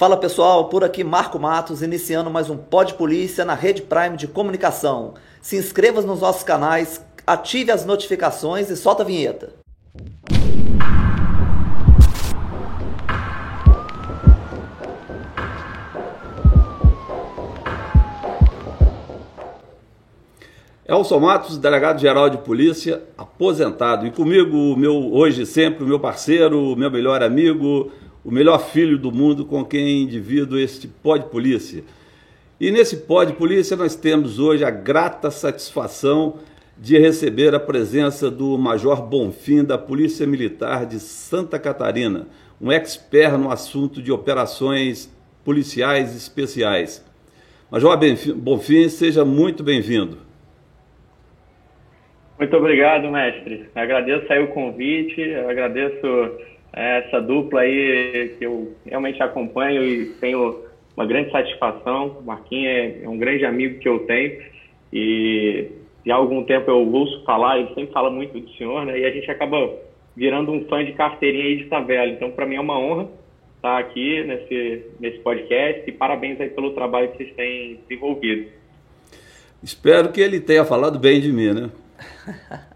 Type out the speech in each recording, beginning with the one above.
Fala pessoal, por aqui Marco Matos, iniciando mais um Pod Polícia na Rede Prime de Comunicação. Se inscreva nos nossos canais, ative as notificações e solta a vinheta. Elson Matos, delegado-geral de polícia, aposentado. E comigo, meu, hoje sempre, o meu parceiro, meu melhor amigo, o melhor filho do mundo com quem divido este pó de polícia. E nesse pó de polícia nós temos hoje a grata satisfação de receber a presença do Major Bonfim da Polícia Militar de Santa Catarina, um expert no assunto de operações policiais especiais. Major Bonfim, seja muito bem-vindo. Muito obrigado, mestre. Agradeço aí o convite, agradeço essa dupla aí que eu realmente acompanho e tenho uma grande satisfação. O Marquinhos é, um grande amigo que eu tenho e de algum tempo eu ouço falar, ele sempre fala muito do senhor, né? E a gente acaba virando um fã de carteirinha aí de tabela. Então, para mim é uma honra estar aqui nesse, nesse podcast e parabéns aí pelo trabalho que vocês têm desenvolvido. Espero que ele tenha falado bem de mim, né?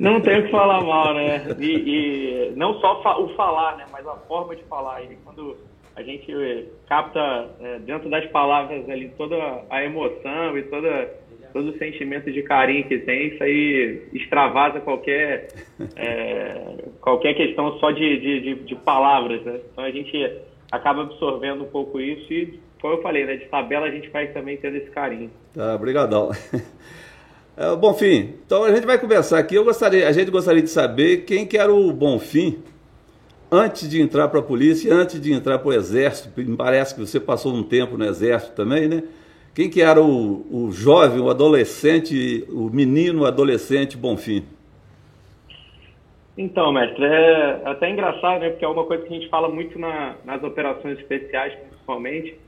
Não tenho que falar mal, né? E, e não só o falar, né? Mas a forma de falar. E quando a gente capta é, dentro das palavras ali toda a emoção e toda, todo o sentimento de carinho que tem, isso aí extravasa qualquer, é, qualquer questão só de, de, de, de, palavras, né? Então a gente acaba absorvendo um pouco isso e, como eu falei, né? De tabela a gente vai também tendo esse carinho. Tá, obrigadão. É, Bonfim, então a gente vai começar aqui. Eu gostaria, a gente gostaria de saber quem que era o Bonfim antes de entrar para a polícia, antes de entrar para o exército. Me parece que você passou um tempo no exército também, né? Quem que era o, o jovem, o adolescente, o menino adolescente Bonfim? Então, mestre, é até engraçado, né? Porque é uma coisa que a gente fala muito na, nas operações especiais, principalmente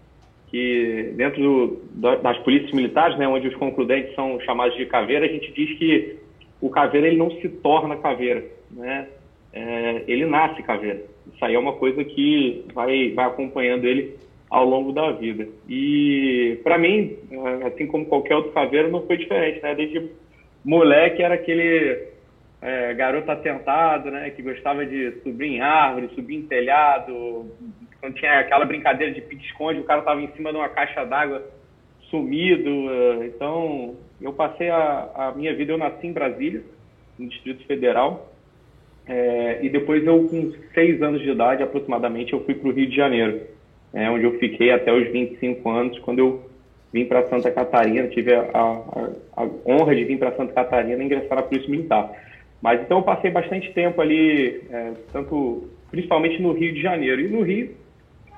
que dentro do, das polícias militares, né, onde os concludentes são chamados de caveira, a gente diz que o caveira ele não se torna caveira, né? É, ele nasce caveira. Isso aí é uma coisa que vai, vai acompanhando ele ao longo da vida. E para mim, assim como qualquer outro caveira, não foi diferente, né? Desde moleque era aquele é, garoto atentado, né? Que gostava de subir em árvore, subir em telhado, quando tinha aquela brincadeira de pique-esconde, o cara estava em cima de uma caixa d'água sumido. Eh, então, eu passei a, a, minha vida, eu nasci em Brasília, no Distrito Federal, é, e depois eu, com seis anos de idade aproximadamente, eu fui para o Rio de Janeiro, é, onde eu fiquei até os 25 anos, quando eu vim para Santa Catarina, tive a, a, a honra de vir para Santa Catarina e ingressar na Polícia Militar. Mas então eu passei bastante tempo ali, é, tanto principalmente no Rio de Janeiro. E no Rio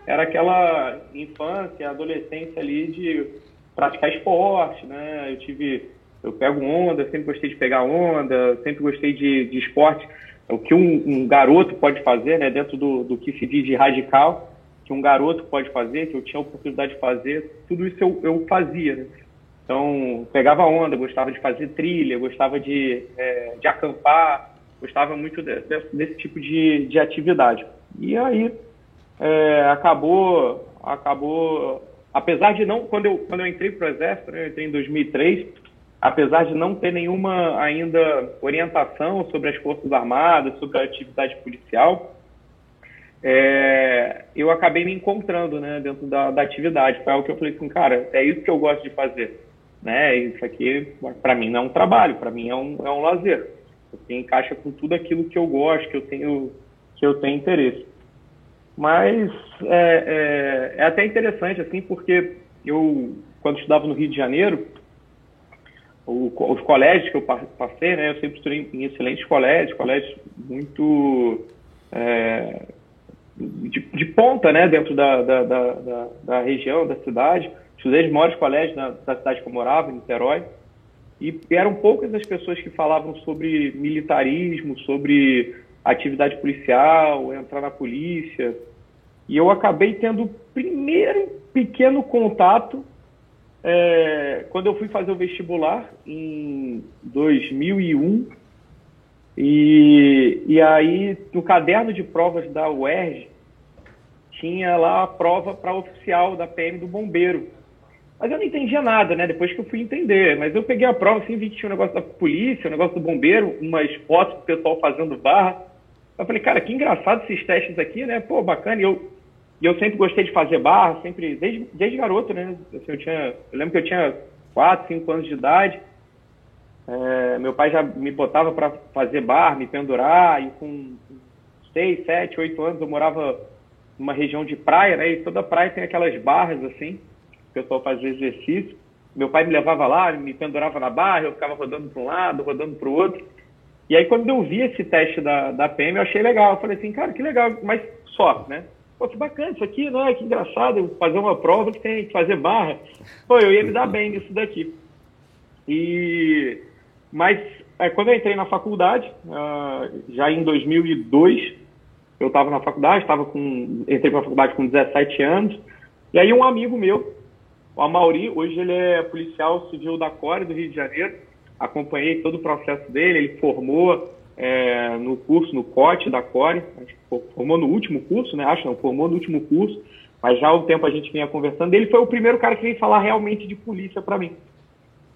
era aquela infância, adolescência ali de praticar esporte, né? Eu tive, eu pego onda, sempre gostei de pegar onda, sempre gostei de, de esporte. O que um, um, garoto pode fazer, né? Dentro do, do que se diz de radical, que um garoto pode fazer, que eu tinha a oportunidade de fazer, tudo isso eu, eu fazia, né? Então, pegava onda, gostava de fazer trilha, gostava de, é, de acampar, gostava muito de, desse tipo de, de atividade. E aí, é, acabou, acabou, apesar de não, quando eu, quando eu entrei para o Exército, né, eu entrei em 2003, apesar de não ter nenhuma ainda orientação sobre as Forças Armadas, sobre a atividade policial, é, eu acabei me encontrando né, dentro da, da atividade. Foi algo que eu falei assim, cara, é isso que eu gosto de fazer. Né? Isso aqui, para mim, não é um trabalho, para mim é um, é um lazer. Porque encaixa com tudo aquilo que eu gosto, que eu tenho, que eu tenho interesse. Mas é, é, é, até interessante, assim, porque eu, quando estudava no Rio de Janeiro, o, os colégios que eu passei, né, eu sempre estudei em excelentes colégios, colégios muito é, de, de, ponta, né, dentro da, da, da, da, região, da cidade. Estudei os maiores colégios da, da cidade que eu morava, em Niterói, e eram poucas as pessoas que falavam sobre militarismo, sobre atividade policial, entrar na polícia. E eu acabei tendo o primeiro pequeno contato é, quando eu fui fazer o vestibular em 2001. E, e aí, no caderno de provas da UERJ, tinha lá a prova para oficial da PM do bombeiro. Mas eu não entendia nada, né? Depois que eu fui entender. Mas eu peguei a prova, assim, vi que tinha um negócio da polícia, um negócio do bombeiro, umas fotos do pessoal fazendo barra. Eu falei, cara, que engraçado esses testes aqui, né? Pô, bacana. E eu, e eu sempre gostei de fazer barra, sempre, desde, desde garoto, né? Assim, eu, tinha, eu lembro que eu tinha 4, 5 anos de idade. É, meu pai já me botava para fazer barra, me pendurar, e com 6, 7, 8 anos eu morava numa região de praia, né? E toda praia tem aquelas barras assim, o pessoal fazia exercício. Meu pai me levava lá, me pendurava na barra, eu ficava rodando para um lado, rodando para o outro. E aí, quando eu vi esse teste da, da PM, eu achei legal. Eu falei assim, cara, que legal, mas só, né? Pô, que bacana isso aqui, né? Que engraçado fazer uma prova que tem que fazer barra. Pô, eu ia me dar bem nisso daqui. E... Mas é, quando eu entrei na faculdade, uh, já em 2002, eu estava na faculdade, estava com, entrei para a faculdade com 17 anos, e aí um amigo meu, o Amauri, hoje ele é policial civil da Core do Rio de Janeiro, acompanhei todo o processo dele, ele formou é, no curso, no COT da Core, formou no último curso, né? Acho não, formou no último curso, mas já há um tempo a gente vinha conversando. Ele foi o primeiro cara que veio falar realmente de polícia para mim.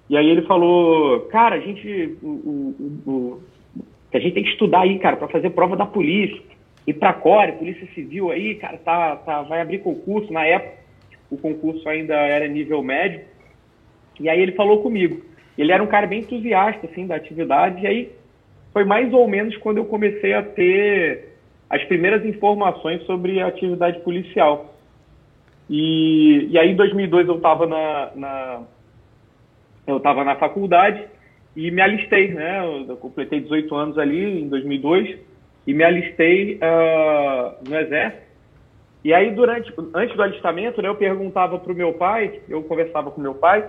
E aí ele falou, cara, a gente, o, o, o, a gente tem que estudar aí, cara, para fazer prova da polícia. E para Core, Polícia Civil aí, cara, tá, tá, vai abrir concurso. Na época, o concurso ainda era nível médio. E aí ele falou comigo. Ele era um cara bem entusiasta, assim, da atividade. E aí foi mais ou menos quando eu comecei a ter as primeiras informações sobre a atividade policial. E, e aí, em 2002, eu estava na, na, eu estava na faculdade e me alistei, né? Eu completei 18 anos ali em 2002 e me alistei uh, no exército. E aí, durante, antes do alistamento, né, eu perguntava para o meu pai, eu conversava com meu pai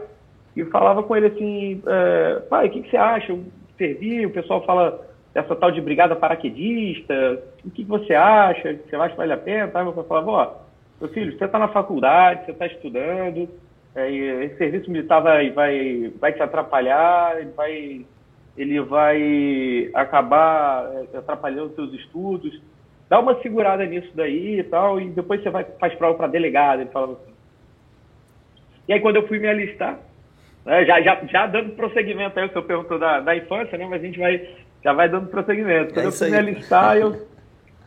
e falava com ele assim, é, pai, o que, que você acha? Servi, o pessoal fala dessa tal de brigada paraquedista, o que, que você acha? Você acha que vale a pena? Tá? Meu pai falava, ó, meu filho, você está na faculdade, você está estudando, é, esse serviço militar vai, vai, vai te atrapalhar, vai, ele vai acabar é, atrapalhando seus estudos. Dá uma segurada nisso daí e tal, e depois você vai faz prova para delegado, ele falava assim. E aí quando eu fui me alistar, né, já, já, já dando prosseguimento aí, o senhor perguntou da, da infância, né? Mas a gente vai, já vai dando prosseguimento. Quando é eu fui me alistar, eu,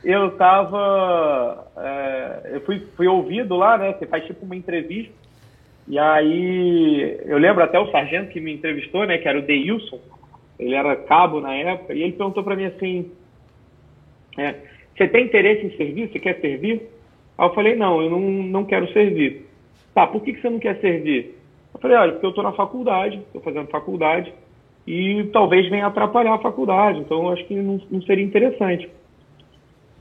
eu tava. É, eu fui, fui ouvido lá, né? Você faz tipo uma entrevista. E aí, eu lembro até o sargento que me entrevistou, né? Que era o Deilson. Ele era cabo na época. E ele perguntou para mim assim: é, Você tem interesse em servir? Você quer servir? Aí eu falei: Não, eu não, não quero servir. Tá, por que, que você não quer servir? Eu falei, olha, porque eu estou na faculdade, estou fazendo faculdade, e talvez venha atrapalhar a faculdade, então eu acho que não, não seria interessante.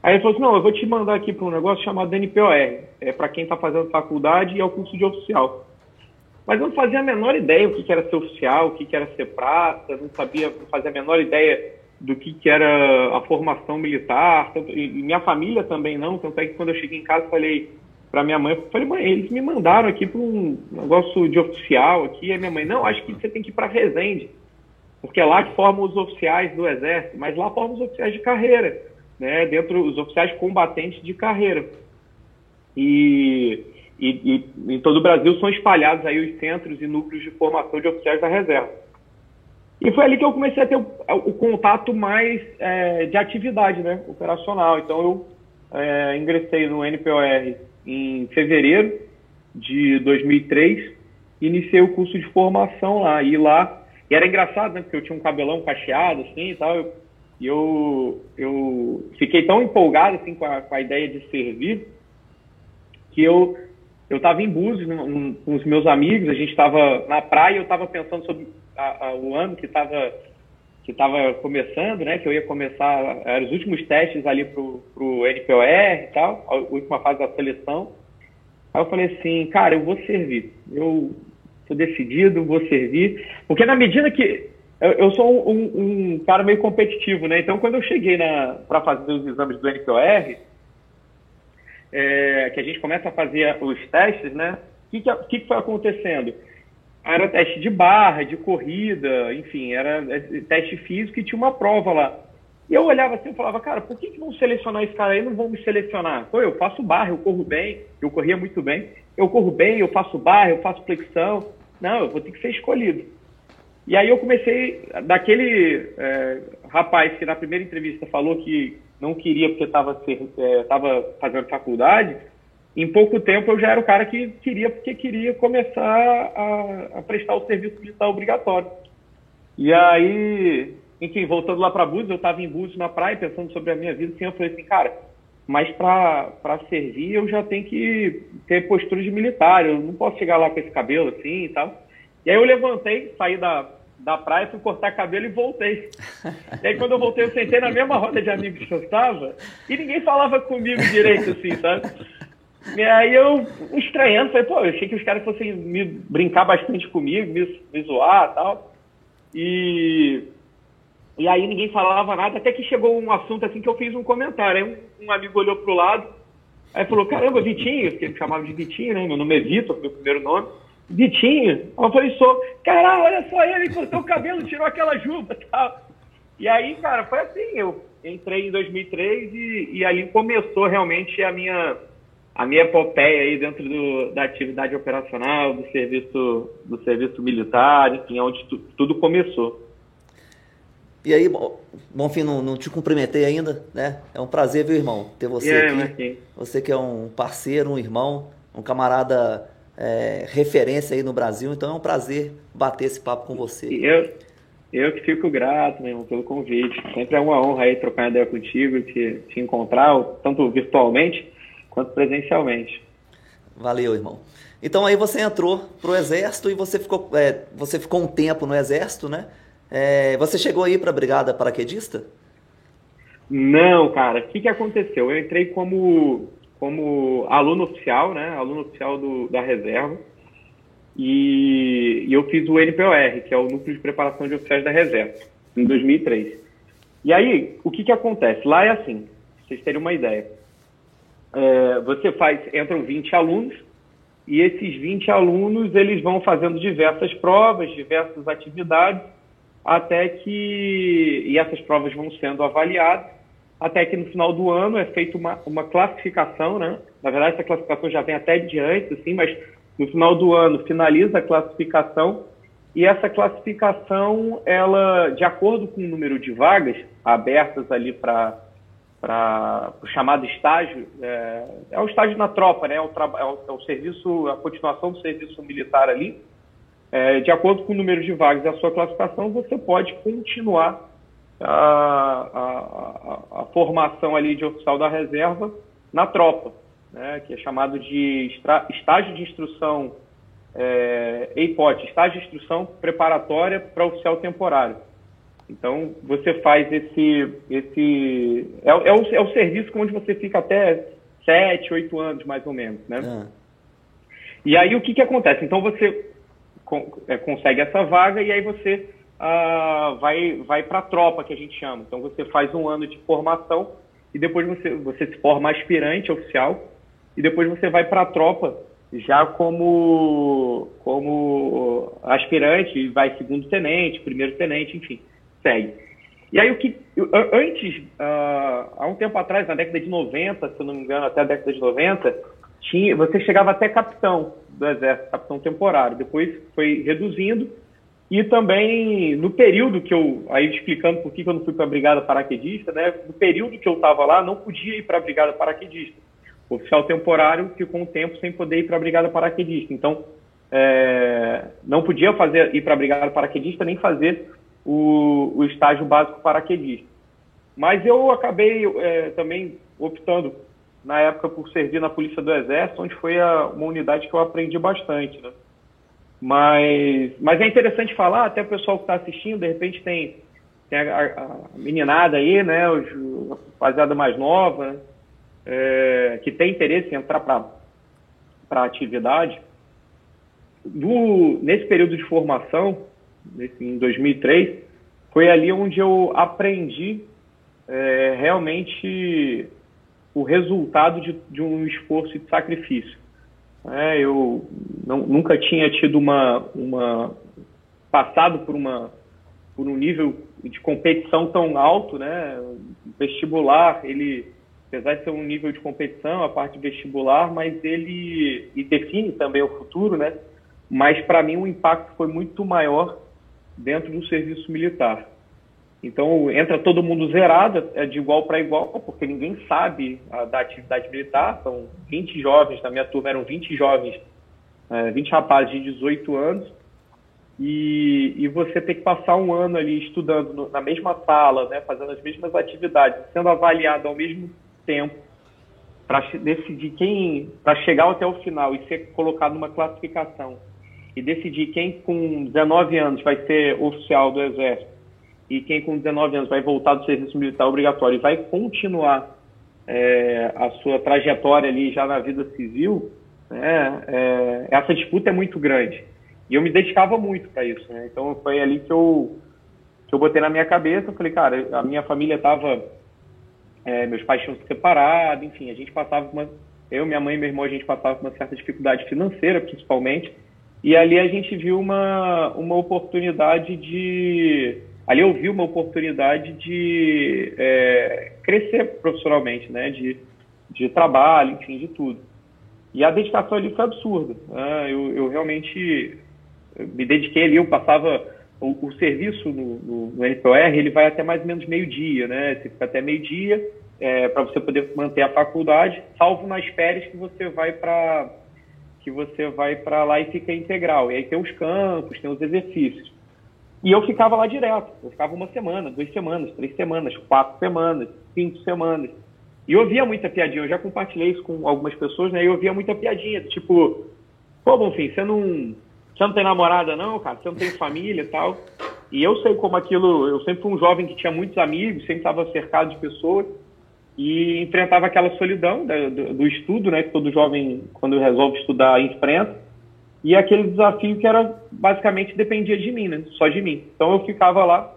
Aí ele falou assim, não, eu vou te mandar aqui para um negócio chamado NPOR, é para quem está fazendo faculdade e é o curso de oficial. Mas eu não fazia a menor ideia o que, era ser oficial, o que, era ser prata, não sabia, não fazia a menor ideia do que, que era a formação militar, e minha família também não, tanto é que quando eu cheguei em casa falei, para minha mãe, eu falei, mãe, eles me mandaram aqui para um negócio de oficial aqui. E a minha mãe, não, acho que você tem que ir para Resende, porque é lá que formam os oficiais do Exército, mas lá formam os oficiais de carreira, né? Dentro os oficiais combatentes de carreira. E, e, e, em todo o Brasil são espalhados aí os centros e núcleos de formação de oficiais da reserva. E foi ali que eu comecei a ter o, o contato mais é, de atividade, né, operacional. Então eu é, ingressei no NPOR em fevereiro de 2003, iniciei o curso de formação lá. E lá, e era engraçado, né? Porque eu tinha um cabelão cacheado, assim, e tal. Eu, eu, eu fiquei tão empolgado, assim, com a, com a ideia de servir, que eu eu estava em Búzios com os meus amigos, a gente estava na praia, eu estava pensando sobre a, a, o ano que estava que estava começando, né, que eu ia começar, eram os últimos testes ali pro, pro NPOR e tal, a última fase da seleção. Aí eu falei assim, cara, eu vou servir, eu estou decidido, vou servir, porque na medida que eu, eu sou um, um, cara meio competitivo, né, então quando eu cheguei para fazer os exames do NPOR, é, que a gente começa a fazer os testes, né, o que, que, que foi acontecendo? Era teste de barra, de corrida, enfim, era teste físico e tinha uma prova lá. E eu olhava assim e falava, cara, por que, que vão selecionar esse cara aí não vão me selecionar? Pô, eu faço barra, eu corro bem, eu corria muito bem, eu corro bem, eu faço barra, eu faço flexão. Não, eu vou ter que ser escolhido. E aí eu comecei, daquele é, rapaz que na primeira entrevista falou que não queria porque estava é, fazendo faculdade, em pouco tempo eu já era o cara que queria porque queria começar a, a prestar o serviço militar obrigatório. E aí, enfim, voltando lá para Búzios, eu estava em Búzios na praia pensando sobre a minha vida, assim, eu falei assim, cara, mas para servir eu já tenho que ter postura de militar, eu não posso chegar lá com esse cabelo assim e tal. E aí eu levantei, saí da, da praia, fui cortar cabelo e voltei. E aí quando eu voltei, eu sentei na mesma roda de amigos que eu estava e ninguém falava comigo direito, assim, sabe? E aí eu, estranhando, falei, pô, eu achei que os caras fossem me brincar bastante comigo, me, me zoar e tal. E, e aí ninguém falava nada, até que chegou um assunto assim que eu fiz um comentário. Aí um, um amigo olhou pro lado, aí falou, caramba, Vitinho, que ele me chamava de Vitinho, né? Meu nome é Vitor, meu primeiro nome. Vitinho. Eu falei, sou. Caralho, olha só ele, cortou o cabelo, tirou aquela juba e tal. E aí, cara, foi assim, eu entrei em 2003 e, e ali começou realmente a minha a minha epopeia aí dentro do, da atividade operacional, do serviço, do serviço militar, enfim, onde tu, tudo começou. E aí, Bonfim, não, não te cumprimentei ainda, né? É um prazer, viu, irmão, ter você aqui. aqui. Você que é um parceiro, um irmão, um camarada é, referência aí no Brasil, então é um prazer bater esse papo com você. Eu, eu que fico grato, meu irmão, pelo convite. Sempre é uma honra aí trocar ideia contigo, te, te encontrar, tanto virtualmente quanto presencialmente. Valeu, irmão. Então aí você entrou pro exército e você ficou, é, você ficou um tempo no exército, né? É, você chegou aí para a brigada paraquedista? Não, cara. O que, que aconteceu? Eu entrei como, como aluno oficial, né? Aluno oficial do, da reserva. E, e, eu fiz o NPOR, que é o Núcleo de Preparação de Oficiais da Reserva, em 2003. E aí, o que, que acontece? Lá é assim, vocês terem uma ideia é, você faz, entram 20 alunos, e esses 20 alunos eles vão fazendo diversas provas, diversas atividades, até que, e essas provas vão sendo avaliadas, até que no final do ano é feita uma, uma classificação, né? Na verdade, essa classificação já vem até de antes, assim, mas no final do ano finaliza a classificação e essa classificação, ela, de acordo com o número de vagas abertas ali para para o chamado estágio, é, é, o estágio na tropa, né? É o, é o, é o, serviço, a continuação do serviço militar ali. É, de acordo com o número de vagas e a sua classificação, você pode continuar a, a, a, formação ali de oficial da reserva na tropa, né? Que é chamado de estágio de instrução é, EIPOT, estágio de instrução preparatória para oficial temporário. Então, você faz esse. esse é, é, o, é o serviço onde você fica até sete, oito anos, mais ou menos. Né? Ah. E aí, o que, que acontece? Então, você é, consegue essa vaga e aí você ah, vai, vai para a tropa, que a gente chama. Então, você faz um ano de formação e depois você, você se forma aspirante oficial e depois você vai para a tropa já como, como aspirante, vai segundo tenente, primeiro tenente, enfim segue. E aí, o que antes, uh, há um tempo atrás, na década de 90, se eu não me engano, até a década de 90, tinha, você chegava até capitão do Exército, capitão temporário. Depois foi reduzindo. E também, no período que eu, aí explicando por que eu não fui para a Brigada Paraquedista, né? No período que eu estava lá, não podia ir para a Brigada Paraquedista. O oficial temporário ficou um tempo sem poder ir para a Brigada Paraquedista. Então, é, não podia fazer ir para a Brigada Paraquedista nem fazer o, o estágio básico paraquedista. Mas eu acabei é, também optando, na época, por servir na Polícia do Exército, onde foi a, uma unidade que eu aprendi bastante. Né? Mas, mas é interessante falar, até o pessoal que está assistindo, de repente tem, tem a, a, meninada aí, né, a rapaziada mais nova, é, que tem interesse em entrar para a atividade. Do, nesse período de formação, em 2003, foi ali onde eu aprendi é, realmente o resultado de, de, um esforço de sacrifício. É, eu não, nunca tinha tido uma, uma passado por uma por um nível de competição tão alto, né? Vestibular, ele, apesar de ser um nível de competição, a parte vestibular, mas ele e define também o futuro, né? Mas para mim o impacto foi muito maior dentro do serviço militar. Então entra todo mundo zerado, é de igual para igual, porque ninguém sabe a, da atividade militar. São 20 jovens, na minha turma eram 20 jovens, é, 20 rapazes de 18 anos, e, e você tem que passar um ano ali estudando no, na mesma sala, né, fazendo as mesmas atividades, sendo avaliado ao mesmo tempo para decidir quem, para chegar até o final e ser colocado numa classificação e decidir quem com 19 anos vai ser oficial do Exército e quem com 19 anos vai voltar do serviço militar obrigatório e vai continuar é, a sua trajetória ali já na vida civil, né, é, essa disputa é muito grande. E eu me dedicava muito para isso, né? Então foi ali que eu que eu botei na minha cabeça, eu falei, cara, a minha família estava é, meus pais tinham se separado, enfim, a gente passava uma eu, minha mãe e meu irmão, a gente passava uma certa dificuldade financeira, principalmente, e ali a gente viu uma, uma oportunidade de. Ali eu vi uma oportunidade de é, crescer profissionalmente, né? De, de trabalho, enfim, de tudo. E a dedicação ali foi absurda. Né? Eu, eu realmente me dediquei ali, eu passava o, o serviço no, no, no, NPOR, ele vai até mais ou menos meio-dia, né? Você fica até meio-dia é, para você poder manter a faculdade, salvo nas férias que você vai para que você vai para lá e fica integral. E aí tem os campos, tem os exercícios. E eu ficava lá direto. Eu ficava uma semana, duas semanas, três semanas, quatro semanas, cinco semanas. E eu ouvia muita piadinha. Eu já compartilhei isso com algumas pessoas, né? E eu ouvia muita piadinha, tipo, pô, Bonfim, você não você não tem namorada não, cara, você não tem família e tal. E eu sei como aquilo, eu sempre fui um jovem que tinha muitos amigos, sempre estava cercado de pessoas e enfrentava aquela solidão do, do, estudo, né, que todo jovem, quando resolve estudar, enfrenta. E aquele desafio que era, basicamente, dependia de mim, né, só de mim. Então eu ficava lá.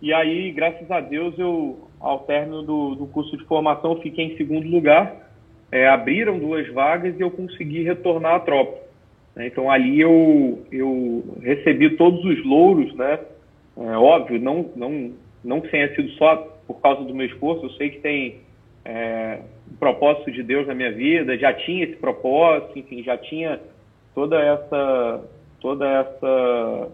E aí, graças a Deus, eu, ao término do, do curso de formação, fiquei em segundo lugar. É, abriram duas vagas e eu consegui retornar à tropa. Né? Então ali eu, eu recebi todos os louros, né? É, óbvio, não, não, não que tenha sido só por causa do meu esforço, eu sei que tem é, um propósito de Deus na minha vida, já tinha esse propósito, enfim, já tinha toda essa toda essa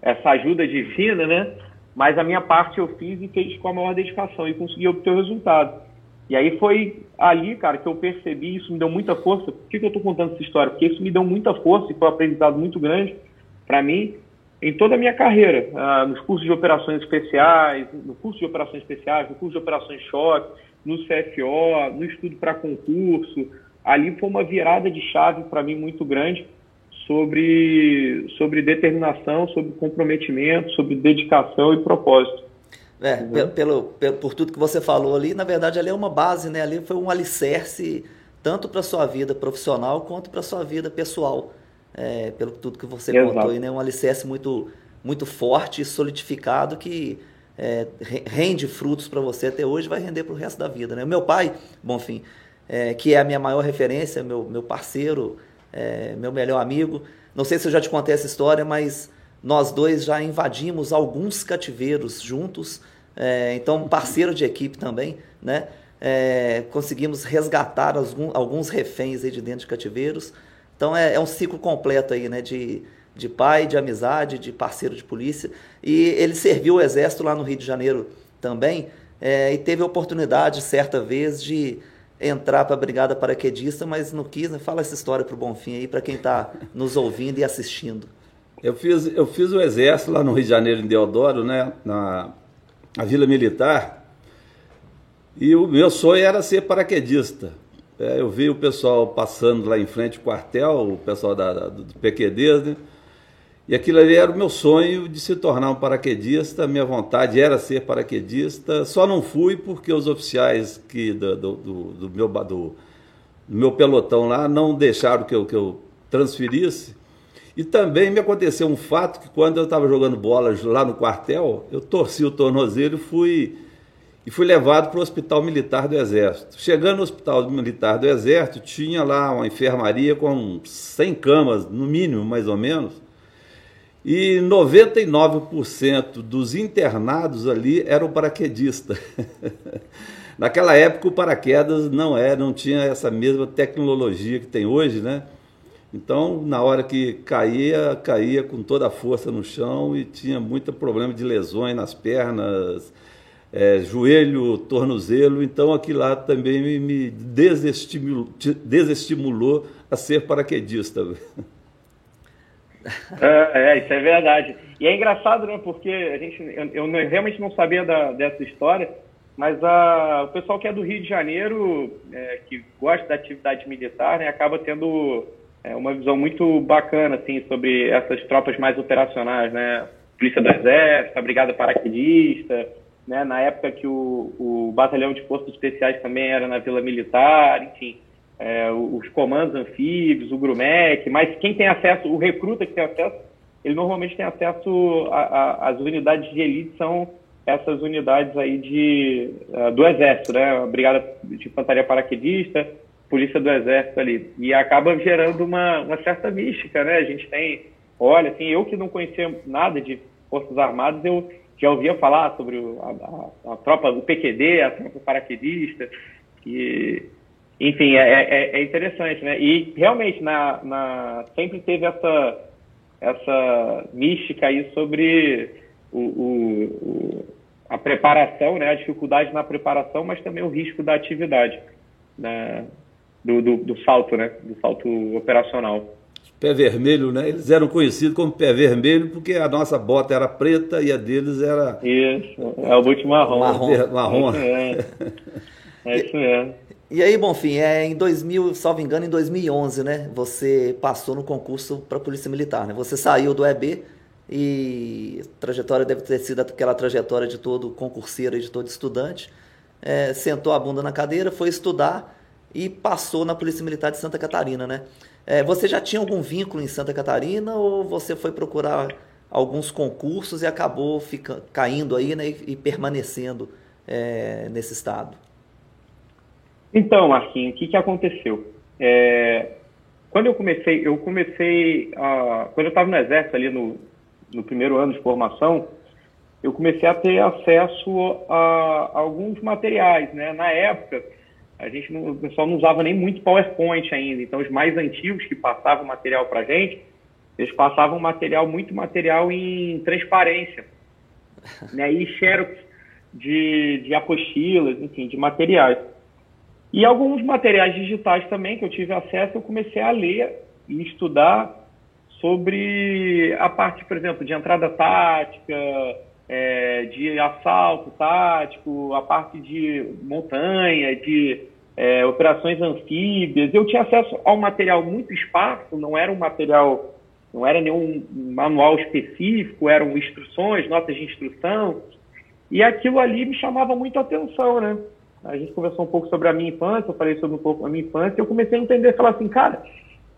essa ajuda divina, né? Mas a minha parte eu fiz e fiz com a maior dedicação e consegui obter o resultado. E aí foi ali, cara, que eu percebi, isso me deu muita força. Por que, que eu estou contando essa história? Porque isso me deu muita força e foi um aprendizado muito grande para mim em toda a minha carreira, uh, nos cursos de operações especiais, no curso de operações especiais, no curso de operações choque, no CFO, no estudo para concurso. Ali foi uma virada de chave para mim muito grande sobre, sobre determinação, sobre comprometimento, sobre dedicação e propósito. É, uhum. pelo, pelo, pelo, por tudo que você falou ali, na verdade ali é uma base, né? Ali foi um alicerce tanto para sua vida profissional quanto para sua vida pessoal. É, pelo tudo que você Exato. contou aí, né? Um alicerce muito, muito forte e solidificado que é, rende frutos para você até hoje vai render para o resto da vida, né? Meu pai, Bonfim, é, que é a minha maior referência, meu, meu parceiro, é, meu melhor amigo. Não sei se eu já te contei essa história, mas nós dois já invadimos alguns cativeiros juntos, é, então parceiro de equipe também, né? É, conseguimos resgatar alguns, alguns reféns aí de dentro de cativeiros. Então é, é, um ciclo completo aí, né? De, de pai, de amizade, de parceiro de polícia. E ele serviu o exército lá no Rio de Janeiro também é, e teve a oportunidade, certa vez, de entrar para a Brigada Paraquedista, mas não quis. Né? Fala essa história para o Bonfim aí, para quem está nos ouvindo e assistindo. Eu fiz, eu fiz o exército lá no Rio de Janeiro, em Deodoro, né, na, na Vila Militar, e o meu sonho era ser paraquedista. É, eu vi o pessoal passando lá em frente ao quartel, o pessoal da, da, do PQD, né? E aquilo ali era o meu sonho de se tornar um paraquedista. Minha vontade era ser paraquedista. Só não fui porque os oficiais que do, do, do, do meu, do, do, meu pelotão lá não deixaram que eu, que eu transferisse. E também me aconteceu um fato que quando eu estava jogando bola lá no quartel, eu torci o tornozelo e fui, e fui levado para o Hospital Militar do Exército. Chegando no Hospital Militar do Exército, tinha lá uma enfermaria com 100 camas, no mínimo, mais ou menos. e 99% dos internados ali eram paraquedistas. Naquela época o paraquedas não era, não tinha essa mesma tecnologia que tem hoje, né? Então, na hora que caía, caía com toda a força no chão e tinha muito problema de lesões nas pernas, é, joelho, tornozelo. Então, aquilo lá também me, me desestimulou, desestimulou a ser paraquedista. É, é, isso é verdade. E é engraçado, né? Porque a gente, eu, eu realmente não sabia da, dessa história, mas a, o pessoal que é do Rio de Janeiro, é, que gosta da atividade militar, né, acaba tendo é, uma visão muito bacana assim sobre essas tropas mais operacionais, né? Polícia do Exército, a Brigada Paraquedista, né? Na época que o, o Batalhão de Forças Especiais também era na Vila Militar, enfim é, os comandos anfíbios, o Grumec, mas quem tem acesso, o recruta que tem acesso, ele normalmente tem acesso às unidades de elite, são essas unidades aí de, uh, do Exército, né? A Brigada de Infantaria Paraquedista, Polícia do Exército ali. E acaba gerando uma, uma certa mística, né? A gente tem, olha, assim, eu que não conhecia nada de Forças Armadas, eu já ouvia falar sobre a, a, a tropa, o PQD, a tropa paraquedista, que enfim, é, é, é, interessante, né? E realmente na, na, sempre teve essa, essa mística aí sobre o, o, o, a preparação, né? A dificuldade na preparação, mas também o risco da atividade, né? do, do, do salto, né? Do salto operacional. Pé vermelho, né? Eles eram conhecidos como pé vermelho porque a nossa bota era preta e a deles era. Isso, é o último marrom. Marrom. marrom. É, é isso mesmo. E aí, Bonfim, é em 2000, salvo engano, em 2011, né? Você passou no concurso para a Polícia Militar, né? Você saiu do EB e a trajetória deve ter sido aquela trajetória de todo concurseiro e de todo estudante. É, sentou a bunda na cadeira, foi estudar e passou na Polícia Militar de Santa Catarina, né? É, você já tinha algum vínculo em Santa Catarina ou você foi procurar alguns concursos e acabou fica, caindo aí né, e, e permanecendo é, nesse estado? Então, Marquinhos, o que, que aconteceu? É, quando eu comecei, eu comecei, a, quando eu estava no Exército ali no, no primeiro ano de formação, eu comecei a ter acesso a, a alguns materiais, né? Na época, a gente não, o pessoal não usava nem muito PowerPoint ainda, então os mais antigos que passavam material para a gente, eles passavam material, muito material em transparência, né? E xerox de, de apostilas, enfim, de materiais. E alguns materiais digitais também que eu tive acesso, eu comecei a ler e estudar sobre a parte, por exemplo, de entrada tática, é, de assalto tático, a parte de montanha, de é, operações anfíbias. Eu tinha acesso a um material muito esparso, não era um material, não era nenhum manual específico, eram instruções, notas de instrução, e aquilo ali me chamava muito a atenção, né? a gente conversou um pouco sobre a minha infância, eu falei sobre um pouco a minha infância, e eu comecei a entender, falar assim, cara,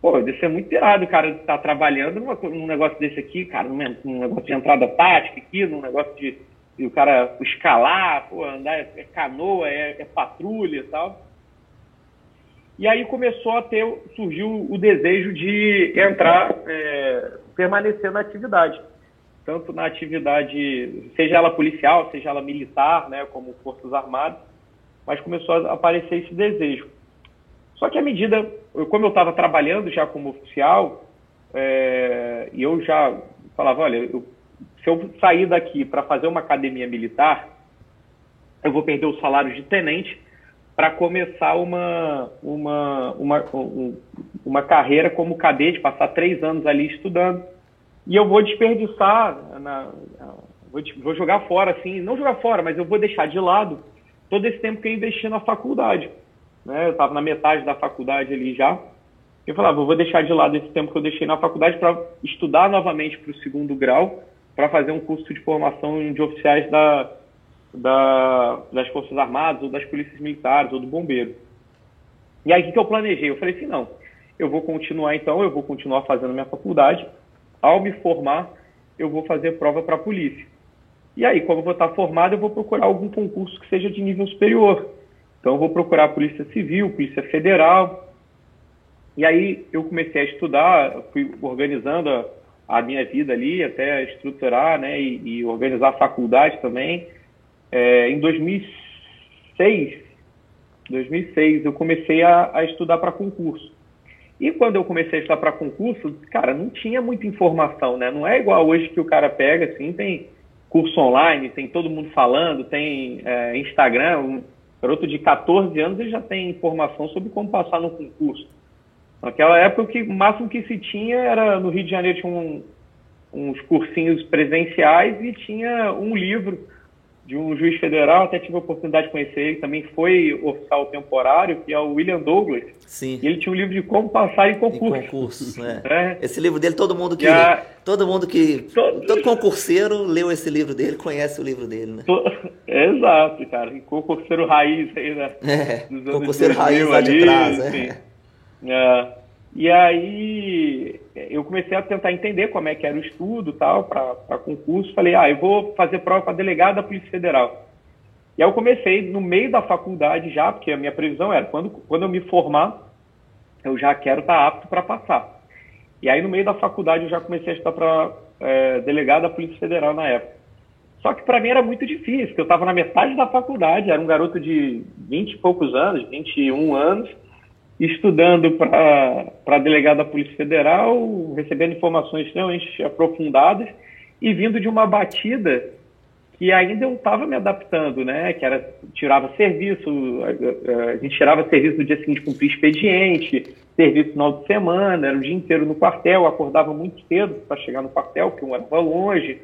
pô, deve ser muito irado, cara, estar tá trabalhando numa, num negócio desse aqui, cara, num, num, negócio de entrada tática aqui, num negócio de, de o cara escalar, pô, andar é, é canoa, é, é, patrulha e tal. E aí começou a ter, surgiu o desejo de entrar, é, permanecer na atividade. Tanto na atividade, seja ela policial, seja ela militar, né, como Forças Armadas, mas começou a aparecer esse desejo. Só que à medida, como eu estava trabalhando já como oficial, é, e eu já falava, olha, eu, se eu sair daqui para fazer uma academia militar, eu vou perder o salário de tenente para começar uma, uma, uma, uma carreira como cadete, passar três anos ali estudando. E eu vou desperdiçar, na, vou, vou jogar fora, assim, não jogar fora, mas eu vou deixar de lado todo esse tempo que eu investi na faculdade. Né? Eu estava na metade da faculdade ali já. Eu falava, vou deixar de lado esse tempo que eu deixei na faculdade para estudar novamente para o segundo grau, para fazer um curso de formação de oficiais da, da, das Forças Armadas, ou das Polícias Militares, ou do Bombeiro. E aí o que eu planejei? Eu falei assim, não, eu vou continuar então, eu vou continuar fazendo minha faculdade. Ao me formar, eu vou fazer prova para a polícia. E aí, quando eu vou estar formado, eu vou procurar algum concurso que seja de nível superior. Então, vou procurar a Polícia Civil, Polícia Federal. E aí, eu comecei a estudar, fui organizando a, a minha vida ali, até estruturar né, e, e organizar a faculdade também. É, em 2006, 2006 eu comecei a, a estudar para concurso. E quando eu comecei a estudar para concurso, cara, não tinha muita informação, né? Não é igual hoje que o cara pega, assim, tem curso online, tem todo mundo falando, tem é, Instagram, garoto de 14 anos ele já tem informação sobre como passar no concurso. Naquela época, o, que, o máximo que se tinha era, no Rio de Janeiro tinha um, uns cursinhos presenciais e tinha um livro de um juiz federal, até tive a oportunidade de conhecer ele, também foi oficial temporário, que é o William Douglas. Sim. E ele tinha um livro de como passar em concurso. Em concurso, né? É. Esse livro dele, todo mundo que. A... Todo mundo que. Todo... todo... concurseiro leu esse livro dele, conhece o livro dele, né? Exato, cara. E concurseiro raiz aí, né? É. Concurseiro raiz lá de trás, é. é. E aí eu comecei a tentar entender como é que era o estudo tal para concurso. Falei, ah, eu vou fazer prova para delegado da Polícia Federal. E aí eu comecei no meio da faculdade já, porque a minha previsão era quando, quando eu me formar, eu já quero estar tá apto para passar. E aí no meio da faculdade eu já comecei a estudar para é, delegado da Polícia Federal na época. Só que para mim era muito difícil, porque eu estava na metade da faculdade, era um garoto de 20 e poucos anos, 21 anos, estudando para delegado da Polícia Federal, recebendo informações extremamente aprofundadas e vindo de uma batida que ainda eu estava me adaptando, né? Que era tirava serviço, a, gente tirava serviço no dia seguinte cumprir expediente, serviço no final de semana, era o dia inteiro no quartel, acordava muito cedo para chegar no quartel, porque um era longe,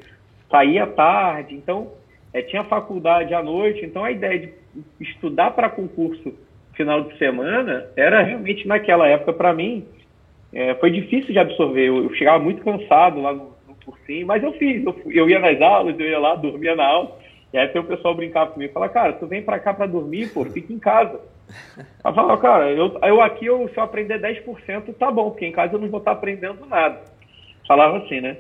saía tarde, então é, tinha faculdade à noite, então a ideia de estudar para concurso final de semana era realmente naquela época para mim é, foi difícil de absorver. Eu, eu, chegava muito cansado lá no, no cursinho, mas eu fiz. Eu, eu, ia nas aulas, eu ia lá, dormia na aula. E aí o pessoal brincava comigo, falava, cara, tu vem para cá para dormir, pô, fica em casa. Eu falava, cara, eu, eu aqui, eu, se eu aprender 10%, tá bom, porque em casa eu não vou estar aprendendo nada. Falava assim, né?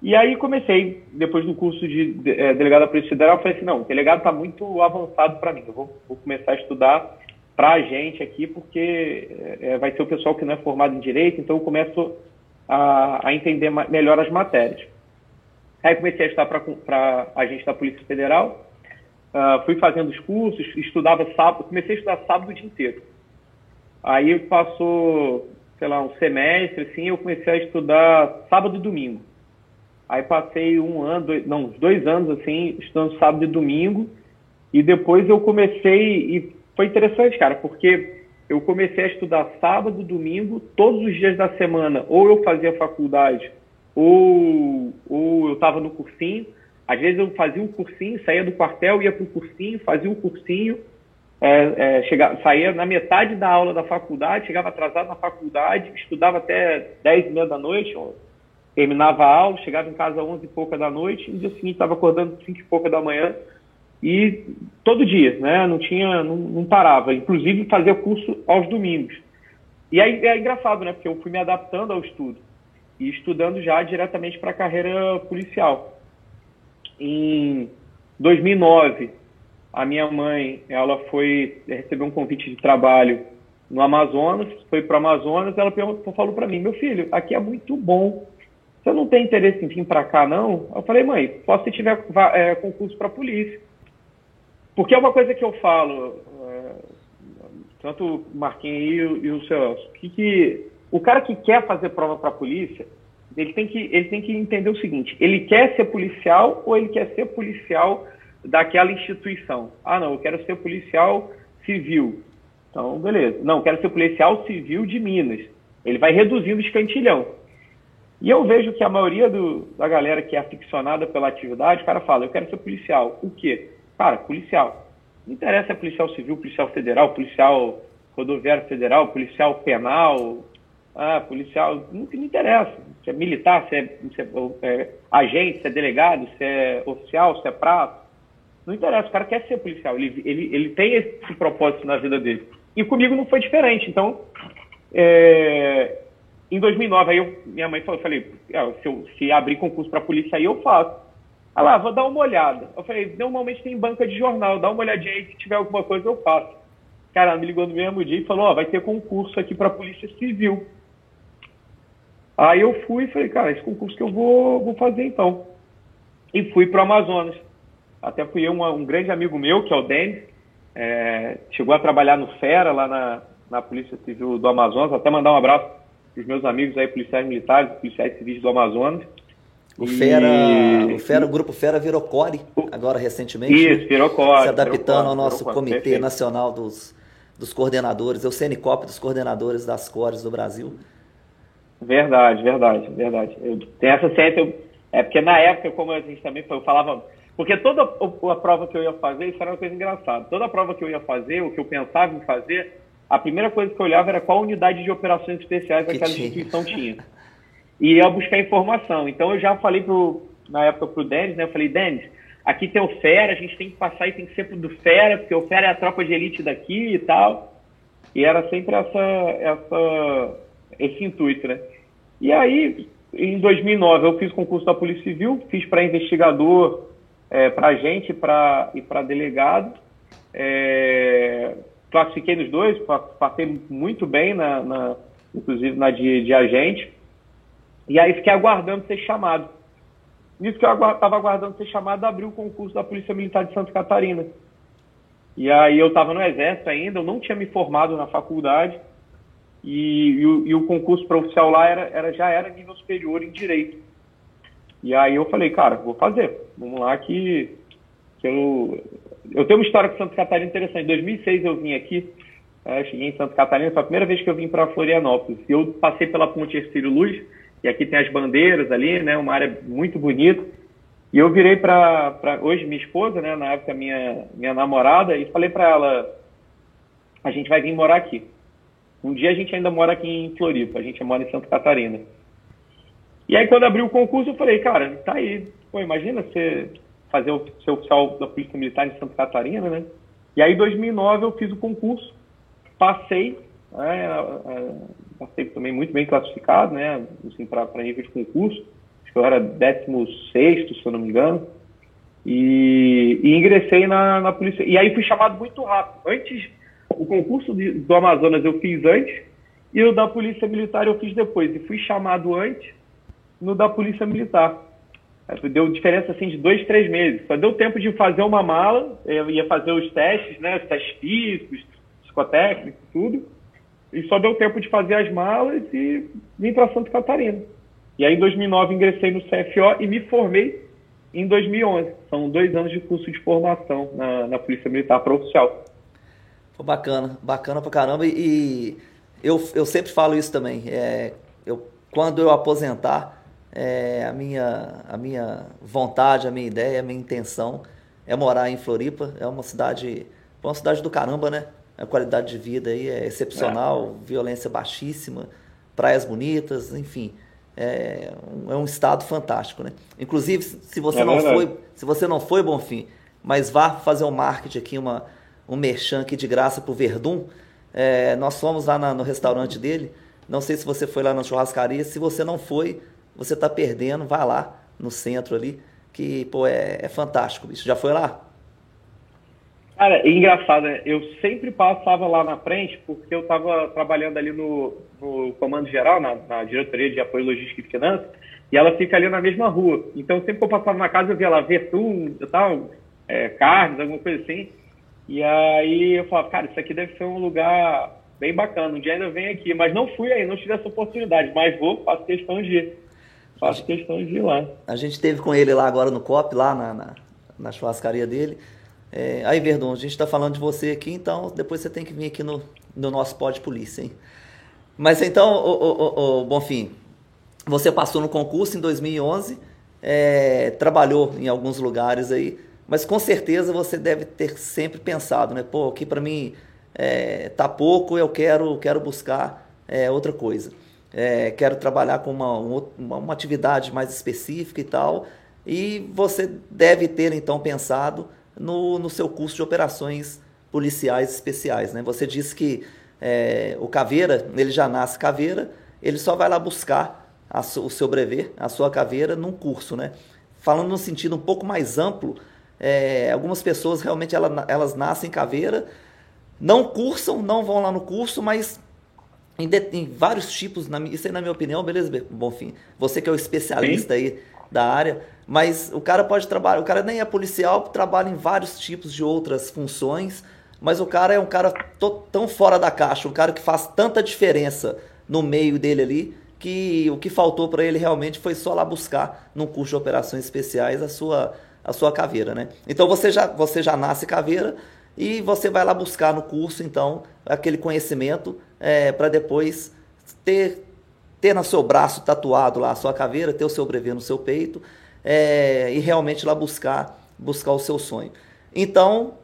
E aí comecei, depois do curso de, de é, delegado da Polícia Federal, falei assim, não, o delegado está muito avançado para mim, eu vou, vou começar a estudar para a gente aqui, porque é, vai ser o pessoal que não é formado em direito, então eu começo a, a entender melhor as matérias. Aí comecei a estudar para a agente da Polícia Federal, uh, fui fazendo os cursos, estudava sábado, comecei a estudar sábado o dia inteiro. Aí passou, sei lá, um semestre, assim, eu comecei a estudar sábado e domingo. Aí passei um ano, dois, não, dois anos, assim, estudando sábado e domingo, e depois eu comecei, e foi interessante, cara, porque eu comecei a estudar sábado, domingo, todos os dias da semana, ou eu fazia faculdade, ou, ou eu estava no cursinho. Às vezes eu fazia um cursinho, saía do quartel, ia para o cursinho, fazia um cursinho, é, é, chegava, saía na metade da aula da faculdade, chegava atrasado na faculdade, estudava até 10 e meia da noite, terminava a aula, chegava em casa às 11 e pouca da noite, e no dia seguinte estava acordando 5 e pouca da manhã, e todo dia, né? Não tinha, não, não, parava. Inclusive fazia curso aos domingos. E aí é engraçado, né? Porque eu fui me adaptando ao estudo e estudando já diretamente para a carreira policial. Em 2009, a minha mãe, ela foi receber um convite de trabalho no Amazonas, foi para o Amazonas, ela falou para mim, meu filho, aqui é muito bom. Você não tem interesse em vir para cá, não? Eu falei, mãe, posso se tiver é, concurso para polícia. Porque é uma coisa que eu falo, é, tanto o Marquinhos e, o Celso, que, que o cara que quer fazer prova para a polícia, ele tem, que, ele tem que entender o seguinte: ele quer ser policial ou ele quer ser policial daquela instituição? Ah, não, eu quero ser policial civil. Então, beleza. Não, eu quero ser policial civil de Minas. Ele vai reduzindo o escantilhão. E eu vejo que a maioria do, da galera que é aficionada pela atividade, o cara fala, eu quero ser policial. O quê? Cara, policial. Não interessa se é policial civil, policial federal, policial rodoviário federal, policial penal, ah, policial, não, não interessa. Se é militar, se é, se é, é agente, se é delegado, se é oficial, se é prato. Não interessa, o cara quer ser policial, ele, ele, ele tem esse propósito na vida dele. E comigo não foi diferente. Então, é, em 2009, aí eu, minha mãe falou, eu falei, ah, se, eu, se abrir concurso para polícia aí, eu faço. Ah lá, vou dar uma olhada. Eu falei, normalmente tem banca de jornal, dá uma olhadinha aí, se tiver alguma coisa eu faço. Cara, me ligou no mesmo dia e falou, ó, oh, vai ter concurso aqui para Polícia Civil. Aí eu fui e falei, cara, esse concurso que eu vou, vou fazer então. E fui para Amazonas. Até fui eu, um, um, grande amigo meu, que é o Denis, é, chegou a trabalhar no FERA, lá na, na Polícia Civil do Amazonas. Até mandar um abraço para os meus amigos aí, policiais militares, policiais civis do Amazonas. O Fera, o Fera, o grupo Fera virou core agora recentemente. Isso, virou core. Se adaptando ao nosso Comitê perfeito. Nacional dos, dos Coordenadores, é o CNCOP dos Coordenadores das Cores do Brasil. Verdade, verdade, verdade. Eu tenho essa ciência, eu, é porque na época, como a gente também eu falava, porque toda a, prova que eu ia fazer, isso era uma coisa engraçada. Toda a prova que eu ia fazer, o que eu pensava em fazer, a primeira coisa que eu olhava era qual unidade de operações especiais que aquela tinha. instituição tinha e ia buscar informação. Então eu já falei pro, na época pro Denis, né? Eu falei, Denis, aqui tem o Fera, a gente tem que passar e tem que ser do Fera, porque o Fera é a tropa de elite daqui e tal. E era sempre essa, essa, esse intuito, né? E aí, em 2009, eu fiz concurso da Polícia Civil, fiz para investigador, é, para agente pra, e para delegado. É, classifiquei nos dois, passei muito bem, na, na inclusive na de, de agente. E aí fiquei aguardando ser chamado. Nisso que eu estava aguardando ser chamado, abriu o concurso da Polícia Militar de Santa Catarina. E aí eu estava no Exército ainda, eu não tinha me formado na faculdade. E, e, o, e o, concurso para oficial lá era, era, já era nível superior em Direito. E aí eu falei, cara, vou fazer. Vamos lá que, que eu... Eu tenho uma história com Santa Catarina interessante. Em 2006 eu vim aqui, é, cheguei em Santa Catarina, foi a primeira vez que eu vim para Florianópolis. E eu passei pela Ponte Ercílio Luz, e aqui tem as bandeiras ali, né? Uma área muito bonita. E eu virei para hoje minha esposa, né? Na época minha minha namorada e falei para ela: a gente vai vir morar aqui. Um dia a gente ainda mora aqui em Floripa, a gente mora em Santa Catarina. E aí quando abriu o concurso eu falei, cara, tá aí, pô, imagina você fazer o ser oficial da Polícia Militar em Santa Catarina, né? E aí em 2009 eu fiz o concurso, passei, né, passei também muito bem classificado, né? Assim, para nível de concurso. Acho que eu era 16, se eu não me engano. E, e ingressei na, na polícia. E aí fui chamado muito rápido. Antes, o concurso de, do Amazonas eu fiz antes, e o da Polícia Militar eu fiz depois. E fui chamado antes no da Polícia Militar. Deu diferença assim de dois, três meses. Só deu tempo de fazer uma mala, eu ia fazer os testes, né? Os testes físicos, psicotécnicos, tudo e só deu tempo de fazer as malas e vim para Santa Catarina. E aí, em 2009, ingressei no CFO e me formei em 2011. São dois anos de curso de formação na, na Polícia Militar para oficial. Pô, bacana, bacana pra caramba. E eu, eu sempre falo isso também. É, eu, quando eu aposentar, é, a, minha, a minha vontade, a minha ideia, a minha intenção é morar em Floripa. É uma cidade, uma cidade do caramba, né? A qualidade de vida aí é excepcional, é. violência baixíssima, praias bonitas, enfim. É um, é um estado fantástico, né? Inclusive, se você é não foi, se você não foi, Bonfim, mas vá fazer um marketing aqui, uma, um merchan aqui de graça para o Verdun, é, nós fomos lá na, no restaurante dele, não sei se você foi lá na churrascaria, se você não foi, você está perdendo, vá lá no centro ali, que, pô, é, é fantástico, bicho. Já foi lá? Cara, é engraçado, né? Eu sempre passava lá na frente porque eu estava trabalhando ali no, no Comando Geral, na, na, Diretoria de Apoio Logística e Finanças, e ela fica ali na mesma rua. Então, sempre que eu passava na casa, eu via lá vertum e tal, é, carnes, alguma coisa assim. E aí eu falava, cara, isso aqui deve ser um lugar bem bacana. Um dia ainda venho aqui, mas não fui aí, não tive essa oportunidade. Mas vou, faço questão de ir. Faço questão de ir lá. A gente teve com ele lá agora no COP, lá na, na, na churrascaria dele. É, aí, Verdun, a gente está falando de você aqui, então depois você tem que vir aqui no, no nosso pod polícia, hein? Mas então, o, o, o, Bonfim, você passou no concurso em 2011, é, trabalhou em alguns lugares aí, mas com certeza você deve ter sempre pensado, né? Pô, aqui para mim é, tá pouco, eu quero, quero buscar é, outra coisa. É, quero trabalhar com uma, uma, uma atividade mais específica e tal. E você deve ter então pensado no, no seu curso de operações policiais especiais. Né? Você disse que é, o caveira, ele já nasce caveira, ele só vai lá buscar a, o seu brevet, a sua caveira, num curso. Né? Falando no sentido um pouco mais amplo, é, algumas pessoas realmente ela, elas nascem caveira, não cursam, não vão lá no curso, mas em, de, em vários tipos, na, isso aí na minha opinião, beleza, Bonfim? Você que é o especialista Sim. aí da área, mas o cara pode trabalhar, o cara nem é policial, trabalha em vários tipos de outras funções, mas o cara é um cara tão fora da caixa, um cara que faz tanta diferença no meio dele ali, que o que faltou para ele realmente foi só lá buscar num curso de operações especiais a sua a sua caveira, né? Então você já você já nasce caveira e você vai lá buscar no curso então aquele conhecimento é, para depois ter ter no seu braço tatuado lá a sua caveira, ter o seu brevê no seu peito é, e realmente lá buscar buscar o seu sonho. Então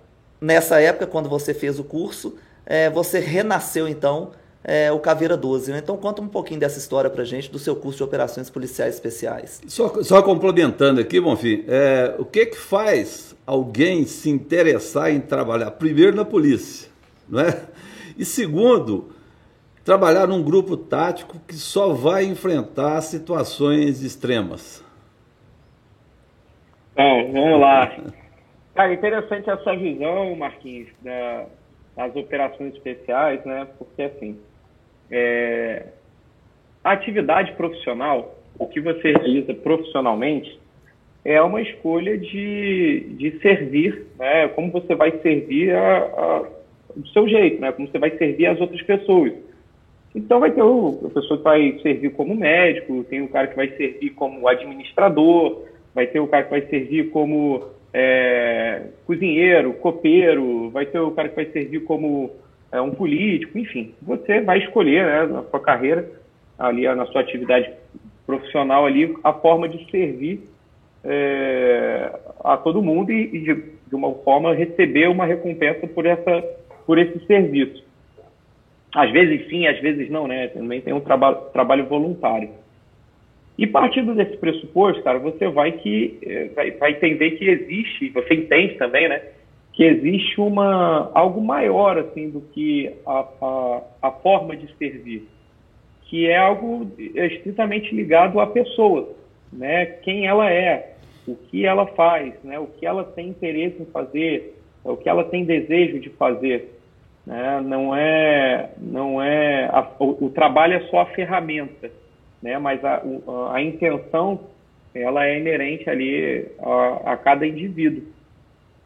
nessa época quando você fez o curso é, você renasceu então é, o Caveira 12. Né? Então conta um pouquinho dessa história para gente do seu curso de operações policiais especiais. Só, só complementando aqui, Bonfim, é, o que que faz alguém se interessar em trabalhar primeiro na polícia, não é? E segundo, trabalhar num grupo tático que só vai enfrentar situações extremas. Bom, vamos lá. Cara, interessante essa visão, Marquinhos, da, das operações especiais, né? Porque assim, é, a atividade profissional, o que você realiza profissionalmente, é uma escolha de, de servir, né? como você vai servir a, a, do seu jeito, né? como você vai servir as outras pessoas. Então vai ter o, a pessoa que vai servir como médico, tem o cara que vai servir como administrador, vai ter o cara que vai servir como é, cozinheiro, copeiro, vai ter o cara que vai servir como é, um político, enfim, você vai escolher né, na sua carreira, ali na sua atividade profissional ali, a forma de servir é, a todo mundo e, e de, de, uma forma receber uma recompensa por essa por esse serviço. Às vezes sim, às vezes não, né? Também tem um trabalho, trabalho voluntário. E partindo desse pressuposto, cara, você vai que é, vai, vai entender que existe, você entende também, né? que existe uma algo maior assim do que a, a, a forma de servir, que é algo estritamente ligado à pessoa, né? Quem ela é, o que ela faz, né? O que ela tem interesse em fazer, o que ela tem desejo de fazer, né? Não é não é a, o, o, trabalho é só a ferramenta, né? Mas a, a, intenção ela é inerente ali a, a cada indivíduo.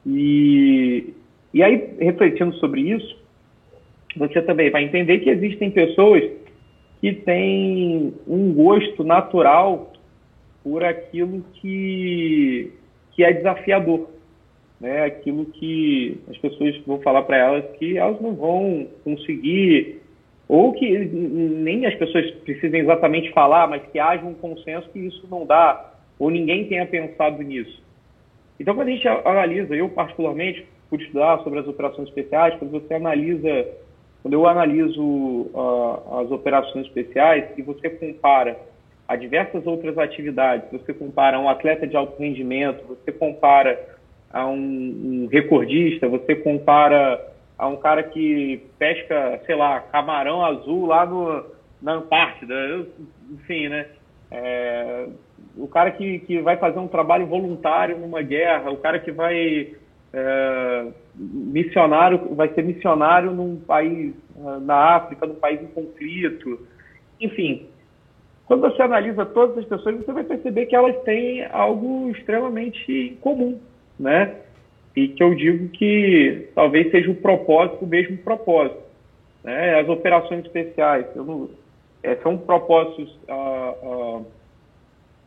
E, e aí, refletindo sobre isso, você também vai entender que existem pessoas que têm um gosto natural por aquilo que, que é desafiador. Né? Aquilo que as pessoas vão falar para elas que elas não vão conseguir, ou que nem as pessoas precisem exatamente falar, mas que haja um consenso que isso não dá, ou ninguém tenha pensado nisso. Então, quando a gente analisa, eu particularmente, por estudar sobre as operações especiais, quando você analisa, quando eu analiso uh, as operações especiais e você compara a diversas outras atividades, você compara um atleta de alto rendimento, você compara a um, um recordista, você compara a um cara que pesca, sei lá, camarão azul lá no, na Antártida, enfim, né? É, o cara que, que vai fazer um trabalho voluntário numa guerra, o cara que vai é, missionário, vai ser missionário num país na África, num país em conflito, enfim. Quando você analisa todas as pessoas, você vai perceber que elas têm algo extremamente comum, né? E que eu digo que talvez seja o propósito, o mesmo propósito. Né? As operações especiais, é, são propósitos ah, ah,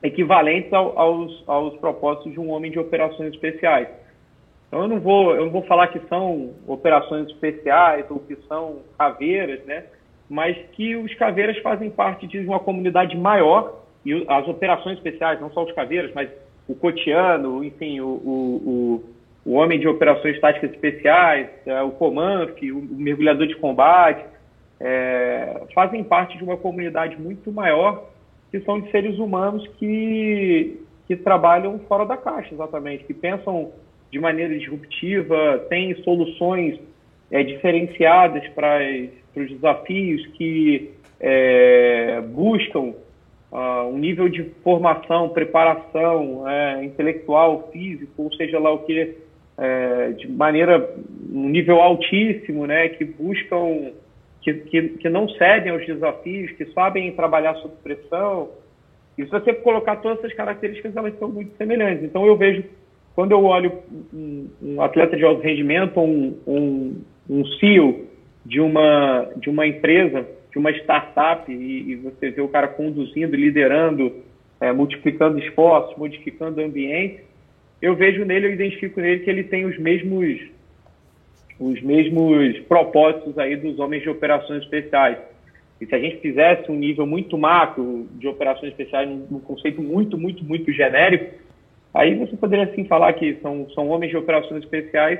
equivalentes ao, aos, aos propósitos de um homem de operações especiais. Então eu não vou eu não vou falar que são operações especiais ou que são caveiras, né? Mas que os caveiras fazem parte de uma comunidade maior e as operações especiais, não só os caveiras, mas o cotiano, enfim, o, o, o, o homem de operações táticas especiais, é, o Comanf, o, o mergulhador de combate, é, fazem parte de uma comunidade muito maior que são de seres humanos que, que trabalham fora da caixa, exatamente, que pensam de maneira disruptiva, têm soluções é, diferenciadas para os desafios, que é, buscam uh, um nível de formação, preparação é, intelectual, físico, ou seja lá o que, é, de maneira, um nível altíssimo, né, que buscam que, que, que não cedem aos desafios, que sabem trabalhar sob pressão. E se você colocar todas essas características, elas são muito semelhantes. Então, eu vejo, quando eu olho um, um atleta de alto rendimento, um, um, um CEO de uma, de uma empresa, de uma startup, e, e você vê o cara conduzindo, liderando, é, multiplicando esforços, modificando o ambiente, eu vejo nele, eu identifico nele que ele tem os mesmos os mesmos propósitos aí dos homens de operações especiais. E se a gente fizesse um nível muito macro de operações especiais, num, conceito muito, muito, muito genérico, aí você poderia sim falar que são, são homens de operações especiais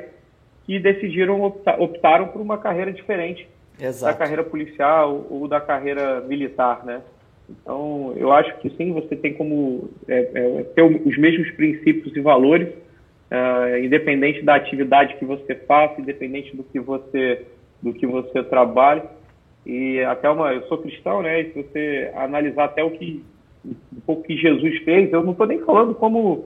que decidiram optar, optaram por uma carreira diferente Exato. da carreira policial ou da carreira militar, né? Então, eu acho que sim, você tem como é, é, ter os mesmos princípios e valores, uh, independente da atividade que você faça, independente do que você do que você trabalha. E até uma, eu sou cristão, né? E se você analisar até o que um pouco que Jesus fez, eu não estou nem falando como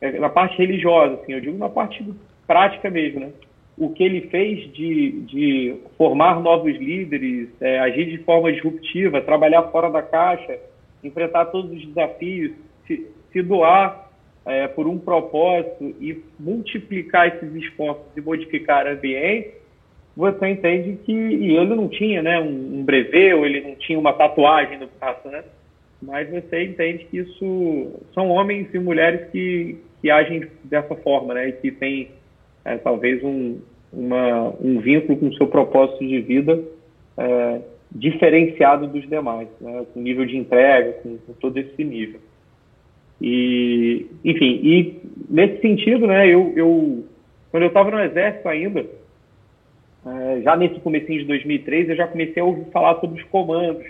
é, na parte religiosa, assim, eu digo na parte prática mesmo, né? O que ele fez de, de formar novos líderes, é, agir de forma disruptiva, trabalhar fora da caixa, enfrentar todos os desafios, se, se doar é, por um propósito e multiplicar esses esforços e modificar ambiente, você entende que e ele não tinha né, um, um ou ele não tinha uma tatuagem no braço, né? mas você entende que isso são homens e mulheres que, que agem dessa forma, né? E que têm é, talvez um, uma, um vínculo com o seu propósito de vida é, diferenciado dos demais, né? com nível de entrega, com, com todo esse nível. E, enfim, e nesse sentido, né, eu, eu quando eu estava no Exército ainda, é, já nesse comecinho de 2003, eu já comecei a ouvir falar sobre os comandos.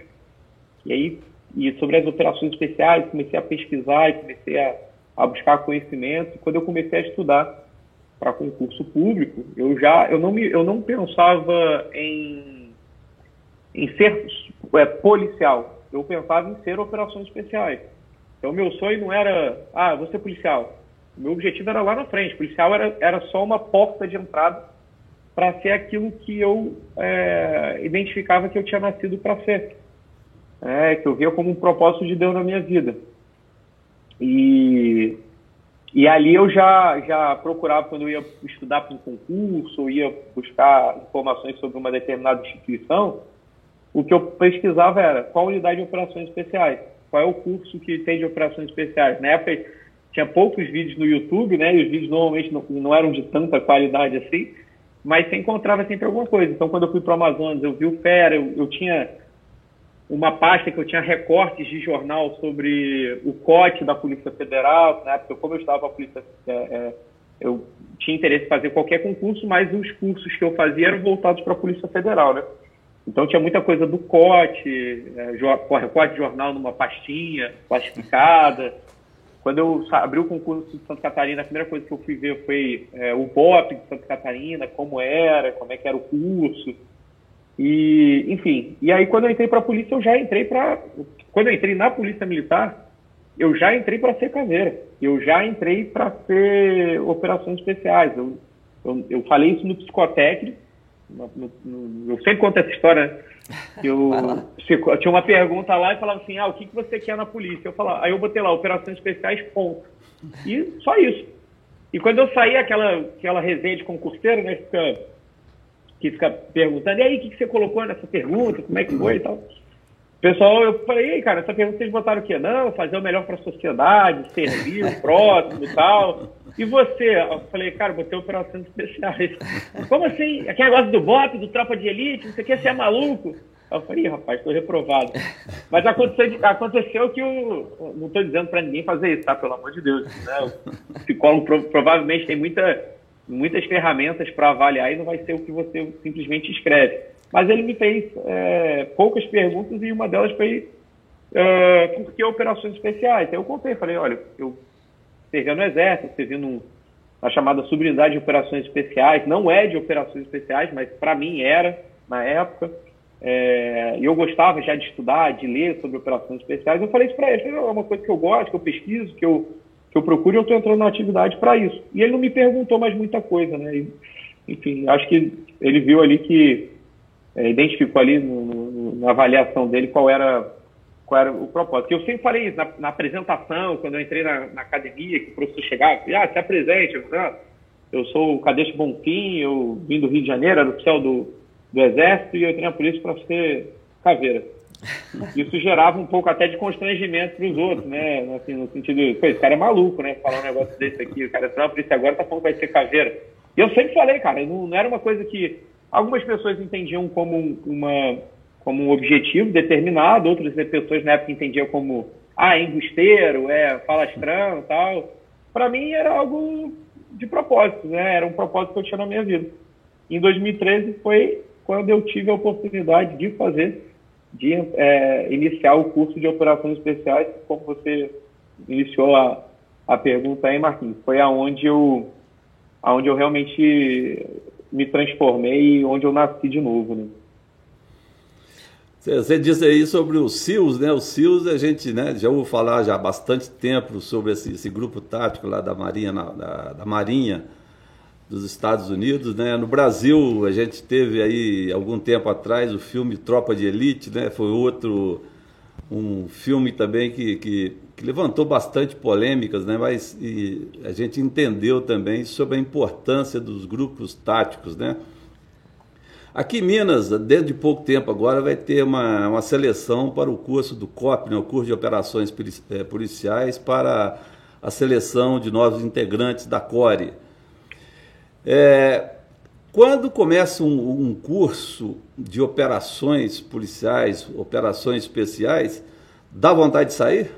E aí, e sobre as operações especiais, comecei a pesquisar e comecei a, a buscar conhecimento. E quando eu comecei a estudar para concurso público, eu já eu não, me, eu não pensava em, em ser é, policial, eu pensava em ser operações especiais. Então, meu sonho não era, ah, vou ser policial. Meu objetivo era lá na frente. Policial era, era só uma porta de entrada para ser aquilo que eu é, identificava que eu tinha nascido para ser. É, que eu via como um propósito de Deus na minha vida. E, e ali eu já, já procurava, quando eu ia estudar para um concurso, ou ia buscar informações sobre uma determinada instituição, o que eu pesquisava era qual unidade de operações especiais qual é o curso que tem de operações especiais. Na época tinha poucos vídeos no YouTube, né? E os vídeos normalmente não, não eram de tanta qualidade assim, mas você encontrava sempre alguma coisa. Então, quando eu fui para o Amazonas, eu vi o Fera, eu, eu, tinha uma pasta que eu tinha recortes de jornal sobre o COT da Polícia Federal, na época, como eu estava a Polícia, é, é, eu tinha interesse em fazer qualquer concurso, mas os cursos que eu fazia eram voltados para a Polícia Federal, né? Então tinha muita coisa do cote, é, recorte de jornal numa pastinha plastificada. Quando eu abri o concurso de Santa Catarina, a primeira coisa que eu fui ver foi é, o BOP de Santa Catarina, como era, como é que era o curso. E, enfim, e aí quando eu entrei para a polícia, eu já entrei para. Quando eu entrei na Polícia Militar, eu já entrei para ser caveira. Eu já entrei para ser operações especiais. Eu, eu, eu falei isso no psicotécnico no, no, eu sempre conto essa história, né? Eu, eu, tinha uma pergunta lá e falava assim, ah, o que, que você quer na polícia? Eu falava, aí eu botei lá, operações especiais, ponto. E só isso. E quando eu saí, aquela, aquela resenha de concurseiro, né, fica, que fica perguntando, e aí, o que, que você colocou nessa pergunta, como é que foi e tal. Pessoal, eu falei, ei, cara, essa pergunta vocês botaram o quê? Não, fazer o melhor para a sociedade, servir o próximo e tal. E você? Eu falei, cara, botei operações especiais. Como assim? Aquele negócio do BOP, do Tropa de Elite, você quer ser maluco? Eu falei, rapaz, estou reprovado. Mas aconteceu, aconteceu que eu não estou dizendo para ninguém fazer isso, tá? Pelo amor de Deus. Né? O psicólogo provavelmente tem muita, muitas ferramentas para avaliar e não vai ser o que você simplesmente escreve. Mas ele me fez é, poucas perguntas e uma delas foi é, por que operações especiais? Aí eu contei, falei, olha, eu servia no Exército, servi na chamada subunidade de operações especiais, não é de operações especiais, mas para mim era na época. É, eu gostava já de estudar, de ler sobre operações especiais. Eu falei isso para ele, é uma coisa que eu gosto, que eu pesquiso, que eu, que eu procuro e eu estou entrando na atividade para isso. E ele não me perguntou mais muita coisa, né? E, enfim, acho que ele viu ali que é, identificou ali no, no, na avaliação dele qual era, qual era o propósito. Eu sempre falei isso na, na apresentação, quando eu entrei na, na, academia, que o professor chegava, ah, se apresente, eu, ah, eu sou o Cadete Bonfim, eu vim do Rio de Janeiro, era oficial do, do Exército, e eu entrei na polícia para ser caveira. Isso gerava um pouco até de constrangimento para os outros, né? Assim, no sentido pô, esse cara é maluco, né? Falar um negócio desse aqui, o cara entrou na polícia agora, tá falando que vai ser caveira. E eu sempre falei, cara, não, não era uma coisa que algumas pessoas entendiam como uma como um objetivo determinado, outras pessoas na época entendiam como ah, embusteiro, é falastrão tal. Para mim era algo de propósito, né? Era um propósito que eu tinha na minha vida. Em 2013 foi quando eu tive a oportunidade de fazer, de é, iniciar o curso de operações especiais, como você iniciou a, a pergunta aí, Marquinhos. Foi aonde eu, aonde eu realmente me transformei e onde eu nasci de novo, né? Você disse aí sobre os SEALs, né? Os SEALs a gente né, já ouviu falar já há bastante tempo sobre esse, esse grupo tático lá da Marinha, na, da, da, Marinha dos Estados Unidos, né? No Brasil a gente teve aí algum tempo atrás o filme Tropa de Elite, né? Foi outro um filme também que, que, que levantou bastante polêmicas, né? Mas a gente entendeu também sobre a importância dos grupos táticos, né? Aqui em Minas, dentro de pouco tempo agora, vai ter uma, uma seleção para o curso do COP, né, o curso de operações eh, policiais, para a seleção de novos integrantes da CORE. É, quando começa um, um, curso de operações policiais, operações especiais, dá vontade de sair?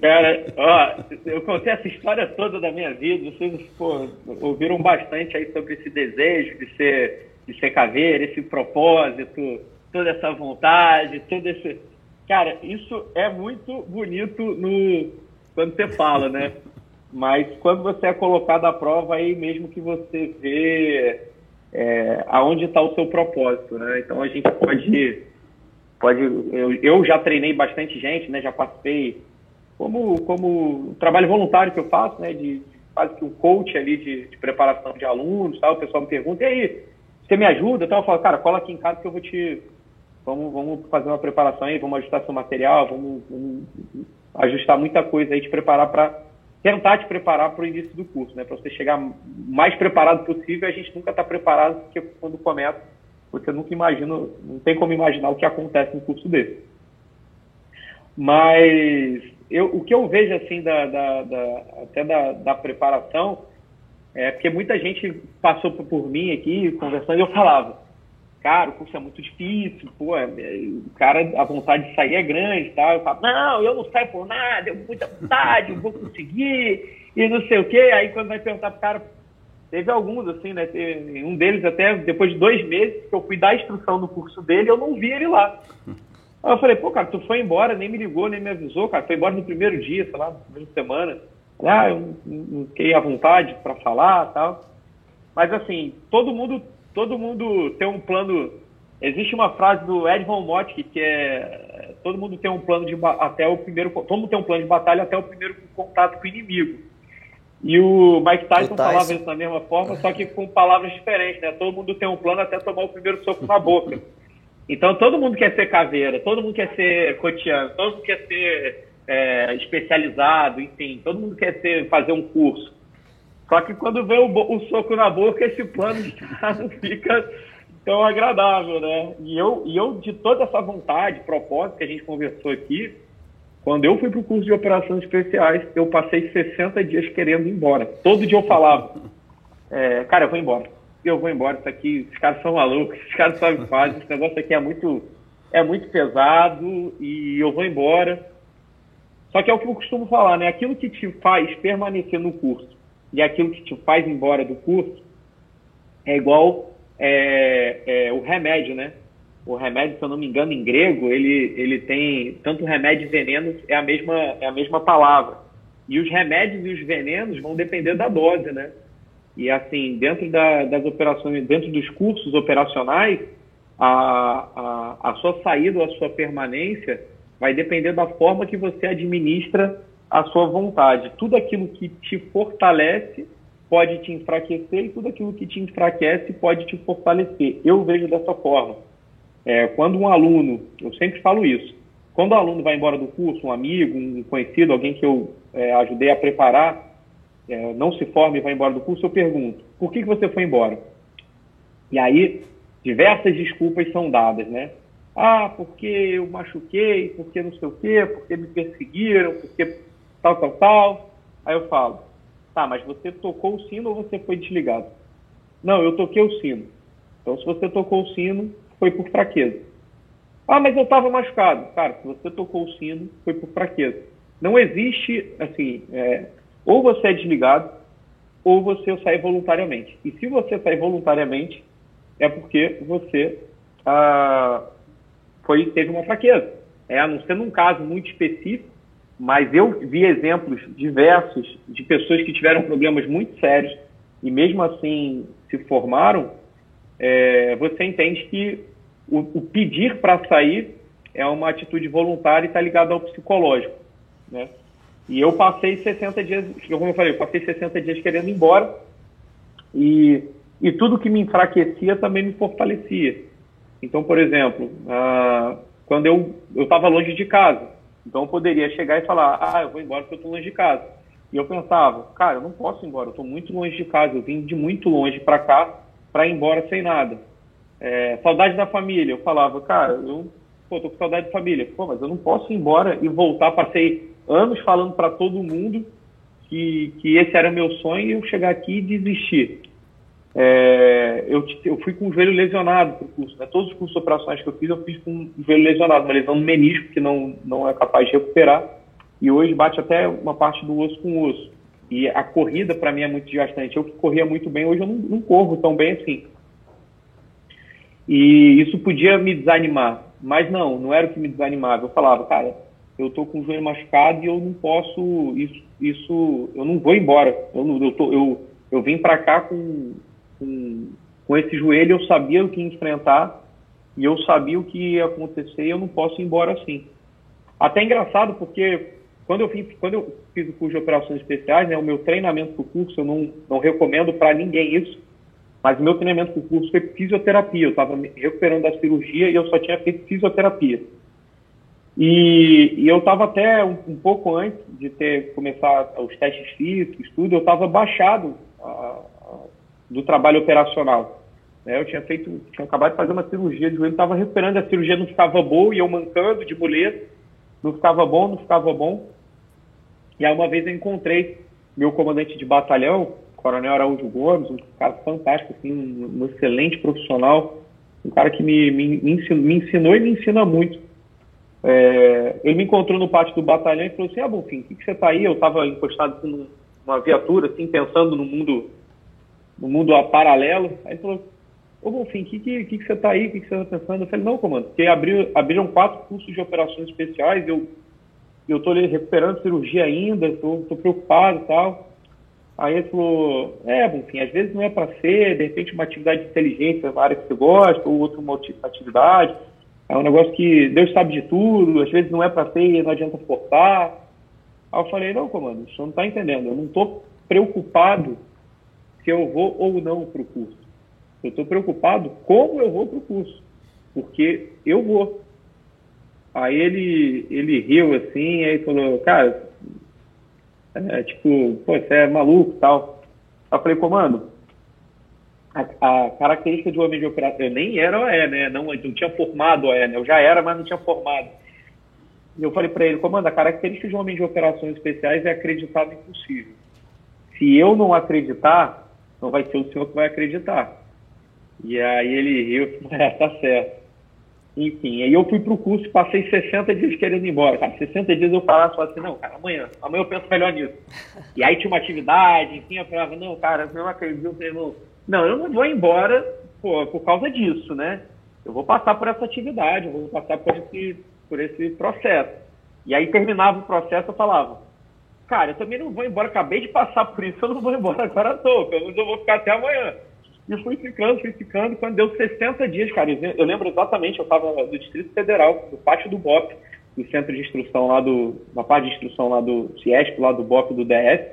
Cara, ó, eu contei essa história toda da minha vida, vocês pô, ouviram bastante aí sobre esse desejo de ser, de ser caveira, esse propósito, toda essa vontade, todo esse. Cara, isso é muito bonito no quando você fala, né? Mas quando você é colocado à prova, aí mesmo que você vê é, aonde está o seu propósito, né? Então a gente pode. pode eu, eu já treinei bastante gente, né? Já participei como, como trabalho voluntário que eu faço, né, de quase que um coach ali de, de preparação de alunos, tal, o pessoal me pergunta, e aí, você me ajuda? Então eu falo, cara, cola aqui em casa que eu vou te, vamos, vamos fazer uma preparação aí, vamos ajustar seu material, vamos, vamos ajustar muita coisa aí, te preparar para, tentar te preparar para o início do curso, né, para você chegar mais preparado possível, a gente nunca está preparado, porque quando começa, você nunca imagina, não tem como imaginar o que acontece no curso desse. Mas eu, o que eu vejo assim da, da, da até da, da, preparação é porque muita gente passou por, mim aqui conversando e eu falava, cara, o curso é muito difícil, pô, é, o cara, a vontade de sair é grande, tá? Eu falo, não, eu não saio por nada, eu muita vontade, eu vou conseguir, e não sei o quê. Aí quando vai perguntar pro cara, teve alguns, assim, né? Teve, um deles até, depois de dois meses que eu fui dar a instrução no curso dele, eu não vi ele lá. Aí eu falei, pô, cara, tu foi embora, nem me ligou, nem me avisou, cara, foi embora no primeiro dia, sei lá, na primeira semana. Ah, eu não fiquei à vontade para falar tal. Mas assim, todo mundo, todo mundo tem um plano. Existe uma frase do Ed Von Mottke que é todo mundo tem um plano de até o primeiro, todo mundo tem um plano de batalha até o primeiro contato com o inimigo. E o Mike Tyson, o Tyson. falava isso da mesma forma, só que com palavras diferentes, né? Todo mundo tem um plano até tomar o primeiro soco na boca. Então todo mundo quer ser caveira, todo mundo quer ser cotiano, todo mundo quer ser é, especializado, enfim, todo mundo quer ser, fazer um curso. Só que quando vem o, o soco na boca, esse plano não fica tão agradável, né? E eu, e eu, de toda essa vontade, propósito que a gente conversou aqui, quando eu fui para o curso de operações especiais, eu passei 60 dias querendo ir embora. Todo dia eu falava, é, cara, eu vou embora eu vou embora, isso aqui, os caras são malucos, os caras me fazem, esse negócio aqui é muito, é muito pesado e eu vou embora. Só que é o que eu costumo falar, né? Aquilo que te faz permanecer no curso e aquilo que te faz embora do curso é igual é, é, o remédio, né? O remédio, se eu não me engano, em grego, ele, ele tem tanto remédio e veneno é a mesma é a mesma palavra. E os remédios e os venenos vão depender da dose, né? E assim, dentro da, das operações, dentro dos cursos operacionais, a, a, a sua saída ou a sua permanência vai depender da forma que você administra a sua vontade. Tudo aquilo que te fortalece pode te enfraquecer e tudo aquilo que te enfraquece pode te fortalecer. Eu vejo dessa forma. É, quando um aluno, eu sempre falo isso, quando o aluno vai embora do curso, um amigo, um conhecido, alguém que eu é, ajudei a preparar, é, não se forma e vai embora do curso, eu pergunto, por que, que você foi embora? E aí, diversas desculpas são dadas, né? Ah, porque eu machuquei, porque não sei o quê, porque me perseguiram, porque tal, tal, tal. Aí eu falo, tá, mas você tocou o sino ou você foi desligado? Não, eu toquei o sino. Então, se você tocou o sino, foi por fraqueza. Ah, mas eu estava machucado. Cara, se você tocou o sino, foi por fraqueza. Não existe, assim, é, ou você é desligado, ou você sai voluntariamente. E se você sai voluntariamente, é porque você ah, foi, teve uma fraqueza. É, a não ser num caso muito específico, mas eu vi exemplos diversos de pessoas que tiveram problemas muito sérios e mesmo assim se formaram, é, você entende que o, o pedir para sair é uma atitude voluntária e está ligado ao psicológico, né? E eu passei 60 dias, como eu falei, eu passei 60 dias querendo ir embora e, e tudo que me enfraquecia também me fortalecia. Então, por exemplo, ah, quando eu estava longe de casa, então eu poderia chegar e falar, ah, eu vou embora porque eu estou longe de casa. E eu pensava, cara, eu não posso ir embora, eu estou muito longe de casa, eu vim de muito longe para cá para ir embora sem nada. É, saudade da família, eu falava, cara, eu pô, tô com saudade de família. Pô, mas eu não posso ir embora e voltar, passei anos falando para todo mundo que, que esse era meu sonho e eu chegar aqui e desistir. É, eu, eu, fui com o joelho lesionado para o curso. Né? Todos os cursos operações que eu fiz, eu fiz com o joelho lesionado, uma lesão no menisco que não, não é capaz de recuperar. E hoje bate até uma parte do osso com osso. E a corrida, para mim, é muito desgastante. Eu que corria muito bem, hoje eu não, não corro tão bem assim. E isso podia me desanimar. Mas não, não era o que me desanimava. Eu falava, cara, eu tô com o joelho machucado e eu não posso, isso, isso eu não vou embora. Eu, não, eu, tô, eu, eu vim para cá com, com, com esse joelho, eu sabia o que enfrentar e eu sabia o que ia acontecer e eu não posso ir embora assim. Até engraçado, porque quando eu, fiz, quando eu fiz o curso de operações especiais, né, o meu treinamento para o curso, eu não, não recomendo para ninguém isso, mas o meu treinamento para o curso foi fisioterapia. Eu estava me recuperando da cirurgia e eu só tinha feito fisioterapia. E, e eu estava até um, um, pouco antes de ter começar os testes físicos, tudo, eu estava baixado do trabalho operacional. Né? Eu tinha feito, tinha acabado de fazer uma cirurgia de joelho, estava recuperando, a cirurgia não ficava boa, e eu mancando de muleta, não ficava bom, não ficava bom. E aí uma vez eu encontrei meu comandante de batalhão, Coronel Araújo Gomes, um cara fantástico, assim, um, um excelente profissional, um cara que me, me, me, ensinou, me ensinou e me ensina muito. É, ele me encontrou no pátio do batalhão e falou assim, ah, Bonfim, o que, que você está aí? Eu estava encostado numa viatura, assim, pensando no mundo no mundo paralelo. Aí ele falou, ô Bonfim, o que, que, que, você está aí? O que, que você está pensando? Eu falei, não, comando, porque abriu, abriram quatro cursos de operações especiais, eu eu estou recuperando cirurgia ainda, estou preocupado e tal. Aí ele falou, é, Bonfim, às vezes não é para ser, de repente uma atividade de inteligência, uma área que você gosta, ou outra atividade. É um negócio que Deus sabe de tudo, às vezes não é para ser e não adianta forçar. Aí eu falei, não, comando, o senhor não está entendendo, eu não estou preocupado se eu vou ou não para o curso. Eu estou preocupado como eu vou para o curso, porque eu vou. Aí ele, ele riu assim, aí falou, cara, é, tipo, pô, você é maluco tal. Eu falei, comando, a, a, característica de homem de operação, eu nem era OE, né? Não, não tinha formado OE, né? Eu já era, mas não tinha formado. E eu falei para ele, comando, a característica de homem de operações especiais é acreditar no impossível. Se eu não acreditar, não vai ser o senhor que vai acreditar. E aí ele riu e falou, é, tá certo. Enfim, aí eu fui pro curso passei 60 dias querendo ir embora. Cara, 60 dias eu falava só assim, não, cara, amanhã, amanhã eu penso melhor nisso. E aí tinha uma atividade, enfim, eu falava, não, cara, eu não acredito, eu falei, não, não, eu não vou embora por, por causa disso, né? Eu vou passar por essa atividade, eu vou passar por esse, por esse processo. E aí terminava o processo, eu falava, cara, eu também não vou embora, acabei de passar por isso, eu não vou embora agora à toa, eu vou ficar até amanhã. E fui ficando, fui ficando, quando deu 60 dias, cara, eu lembro exatamente, eu estava no Distrito Federal, no pátio do BOP, no centro de instrução lá do, na parte de instrução lá do CIESP, lá do BOP do DS,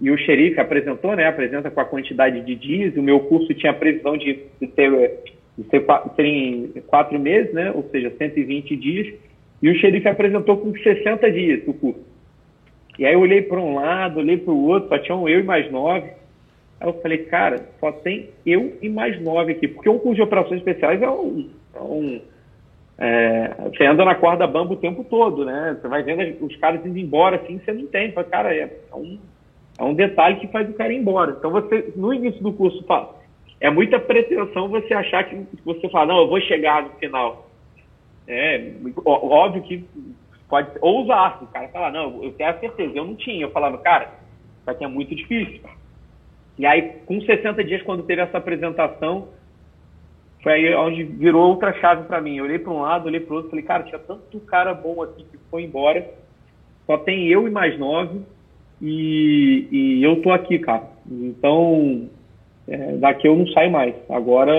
e o xerife apresentou, né, apresenta com a quantidade de dias, o meu curso tinha previsão de, de, ter, de quatro meses, né, ou seja, 120 dias, e o xerife apresentou com 60 dias o curso. E aí eu olhei para um lado, olhei para o outro, só tinham eu e mais nove. Aí eu falei, cara, só tem eu e mais nove aqui, porque um curso de operações especiais é um. É um é, você anda na corda bamba o tempo todo, né? Você vai vendo os caras indo embora assim, você não entende. Fala, cara, é, é, um, é um detalhe que faz o cara ir embora. Então você, no início do curso, fala, é muita pretensão você achar que você fala, não, eu vou chegar no final. É óbvio que pode ousar, o cara falar, não, eu tenho a certeza, eu não tinha. Eu falava, cara, isso aqui é muito difícil. E aí, com 60 dias, quando teve essa apresentação, foi aí onde virou outra chave para mim. Eu olhei para um lado, olhei para outro, falei, cara, tinha tanto cara bom aqui que foi embora, só tem eu e mais nove, e, e eu tô aqui, cara. Então, é, daqui eu não saio mais. Agora,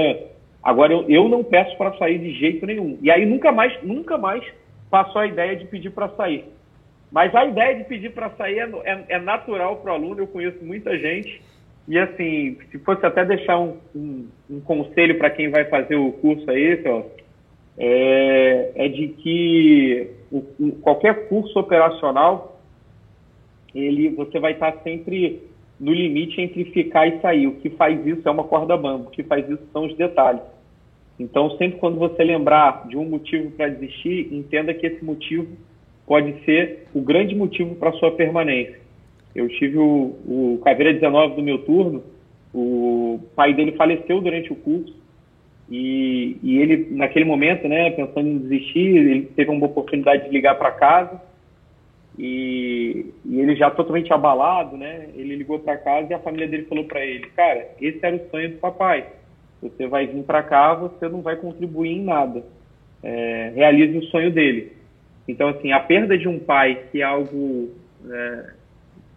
agora eu, eu não peço para sair de jeito nenhum. E aí nunca mais, nunca mais passou a ideia de pedir para sair. Mas a ideia de pedir para sair é, é, é natural para o aluno, eu conheço muita gente. E assim, se fosse até deixar um, um, um conselho para quem vai fazer o curso aí, ó, é, é de que o, qualquer curso operacional, ele, você vai estar sempre no limite entre ficar e sair. O que faz isso é uma corda bamba, o que faz isso são os detalhes. Então, sempre quando você lembrar de um motivo para desistir, entenda que esse motivo pode ser o grande motivo para sua permanência. Eu tive o, o Caveira 19 do meu turno, o pai dele faleceu durante o curso e, e ele, naquele momento, né, pensando em desistir, ele teve uma oportunidade de ligar para casa e, e, ele já totalmente abalado, né, ele ligou para casa e a família dele falou para ele, cara, esse era o sonho do papai você vai vir para cá, você não vai contribuir em nada. É, realize o sonho dele. Então, assim, a perda de um pai, que é algo é,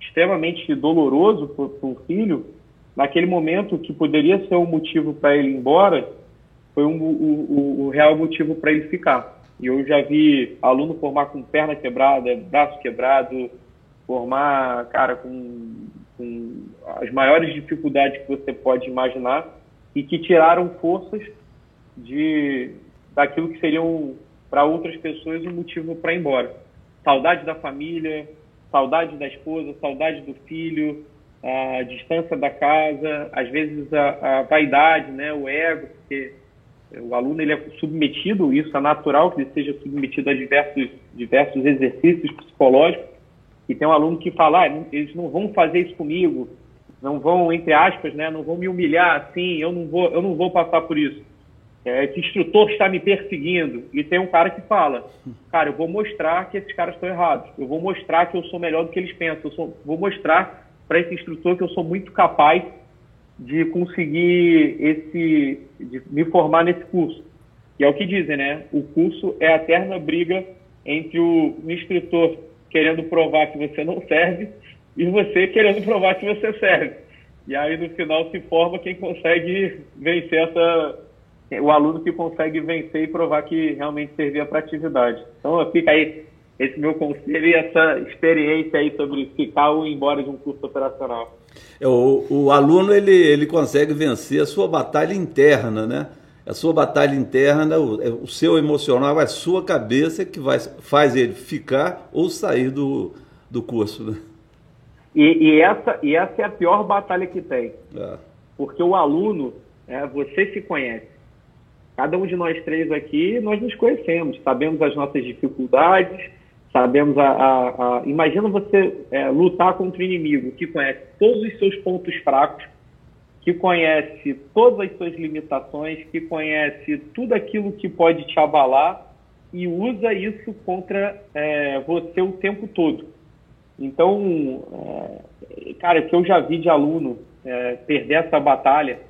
extremamente doloroso para um filho, naquele momento que poderia ser um motivo para ele ir embora, foi um, o, o, o real motivo para ele ficar. E eu já vi aluno formar com perna quebrada, braço quebrado, formar, cara, com, com as maiores dificuldades que você pode imaginar, e que tiraram forças de daquilo que seriam para outras pessoas um motivo para ir embora. Saudade da família, saudade da esposa, saudade do filho, a distância da casa, às vezes a, a vaidade, né, o ego, porque o aluno ele é submetido, isso é natural que ele seja submetido a diversos, diversos exercícios psicológicos, e tem um aluno que fala, ah, eles não vão fazer isso comigo, não vão, entre aspas, né, não vão me humilhar assim, eu não vou, eu não vou passar por isso. É, esse instrutor está me perseguindo. E tem um cara que fala, cara, eu vou mostrar que esses caras estão errados. Eu vou mostrar que eu sou melhor do que eles pensam. Eu sou, vou mostrar para esse instrutor que eu sou muito capaz de conseguir esse, de me formar nesse curso. E é o que dizem, né? O curso é a eterna briga entre o instrutor querendo provar que você não serve e você querendo provar que você serve. E aí no final se forma quem consegue vencer essa. O aluno que consegue vencer e provar que realmente servia para atividade. Então fica aí esse meu conselho e essa experiência aí sobre ficar ou ir embora de um curso operacional. É, o, o aluno ele, ele consegue vencer a sua batalha interna, né? A sua batalha interna, o, é, o seu emocional, a sua cabeça que vai, faz ele ficar ou sair do, do curso. Né? E, e, essa, e essa é a pior batalha que tem. É. Porque o aluno, é, você se conhece. Cada um de nós três aqui, nós nos conhecemos, sabemos as nossas dificuldades, sabemos a. a, a... Imagina você é, lutar contra o inimigo que conhece todos os seus pontos fracos, que conhece todas as suas limitações, que conhece tudo aquilo que pode te abalar e usa isso contra é, você o tempo todo. Então, é, cara, que eu já vi de aluno é, perder essa batalha,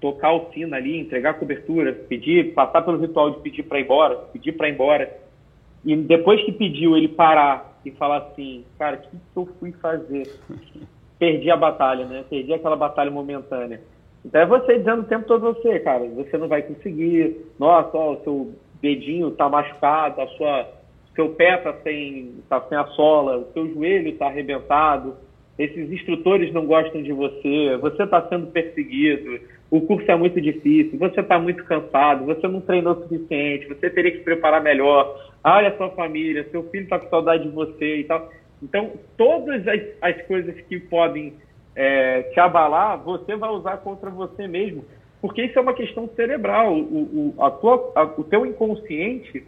tocar o sino ali, entregar cobertura, pedir, passar pelo ritual de pedir para ir embora, pedir para ir embora, e depois que pediu ele parar e falar assim, cara, o que, que eu fui fazer? Perdi a batalha, né? Perdi aquela batalha momentânea. Então é você dizendo o tempo todo você, cara, você não vai conseguir, nossa, ó, o seu dedinho tá machucado, a sua seu pé está sem, tá sem a sola, o seu joelho está arrebentado. esses instrutores não gostam de você, você está sendo perseguido, o curso é muito difícil, você está muito cansado, você não treinou o suficiente, você teria que se preparar melhor, olha a sua família, seu filho está com saudade de você e tal. Então, todas as, as coisas que podem é, te abalar, você vai usar contra você mesmo, porque isso é uma questão cerebral. O, o, a tua, a, o teu inconsciente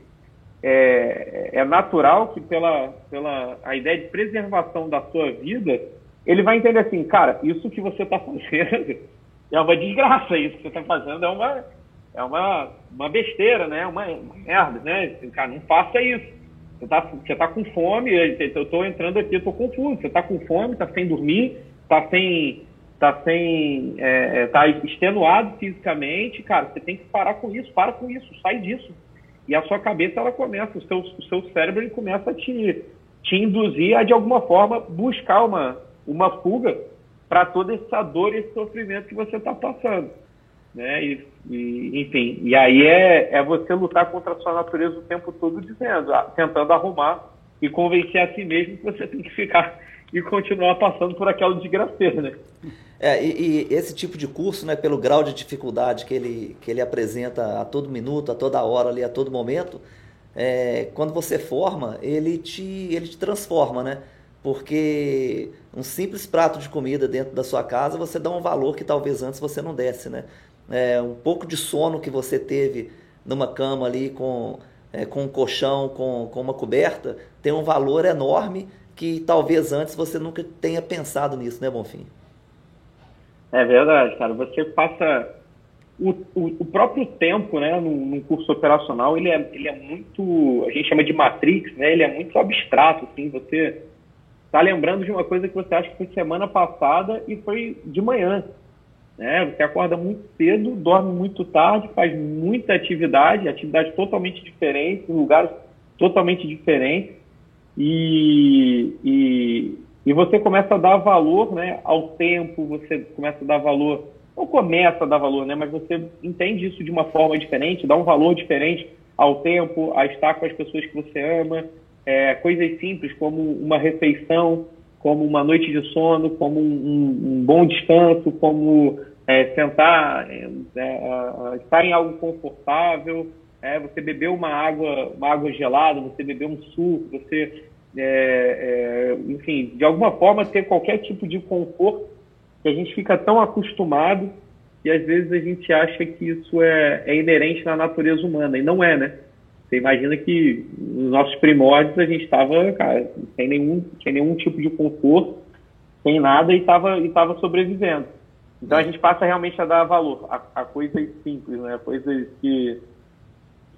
é, é, natural que pela, pela a ideia de preservação da sua vida, ele vai entender assim, cara, isso que você está fazendo é uma desgraça, isso que você está fazendo é uma, é uma, uma besteira, né? Uma, uma merda, né? Cara, não faça isso. Você está você tá com fome, eu estou entrando aqui, estou confuso. Você está com fome, está sem dormir, está sem, tá sem, é, é, tá extenuado fisicamente, cara, você tem que parar com isso, para com isso, sai disso. E a sua cabeça, ela começa, o seu, o seu cérebro, ele começa a te, te induzir a, de alguma forma, buscar uma, uma fuga para toda essa dor e esse sofrimento que você está passando. Né? E, e, enfim, e aí é, é você lutar contra a sua natureza o tempo todo dizendo, tentando arrumar e convencer a si mesmo que você tem que ficar e continuar passando por aquela desgraceira, né? É, e, e, esse tipo de curso, né, pelo grau de dificuldade que ele, que ele apresenta a todo minuto, a toda hora, ali, a todo momento, é, quando você forma, ele te, ele te transforma, né? Porque um simples prato de comida dentro da sua casa, você dá um valor que talvez antes você não desse, né? É, um pouco de sono que você teve numa cama ali com, é, com um colchão, com, com uma coberta, tem um valor enorme que talvez antes você nunca tenha pensado nisso, né, Bonfim? É verdade, cara. Você passa o, o, o próprio tempo, né, num, curso operacional, ele é, ele é muito, a gente chama de matrix, né? Ele é muito abstrato, assim. Você está lembrando de uma coisa que você acha que foi semana passada e foi de manhã, né? Você acorda muito cedo, dorme muito tarde, faz muita atividade, atividade totalmente diferente, em lugares totalmente diferentes e, e, e você começa a dar valor né, ao tempo, você começa a dar valor, não começa a dar valor, né, mas você entende isso de uma forma diferente, dá um valor diferente ao tempo, a estar com as pessoas que você ama, é, coisas simples como uma refeição, como uma noite de sono, como um, um bom descanso, como é, sentar, é, é estar em algo confortável, é, você bebeu uma água, uma água gelada, você bebeu um suco, você, é, é, enfim, de alguma forma ter qualquer tipo de conforto que a gente fica tão acostumado e às vezes a gente acha que isso é, é inerente na natureza humana, e não é, né? Você imagina que nos nossos primórdios a gente estava, sem nenhum, sem nenhum tipo de conforto, sem nada e estava e tava sobrevivendo. Então a gente passa realmente a dar valor a, a coisas simples, né? Coisas que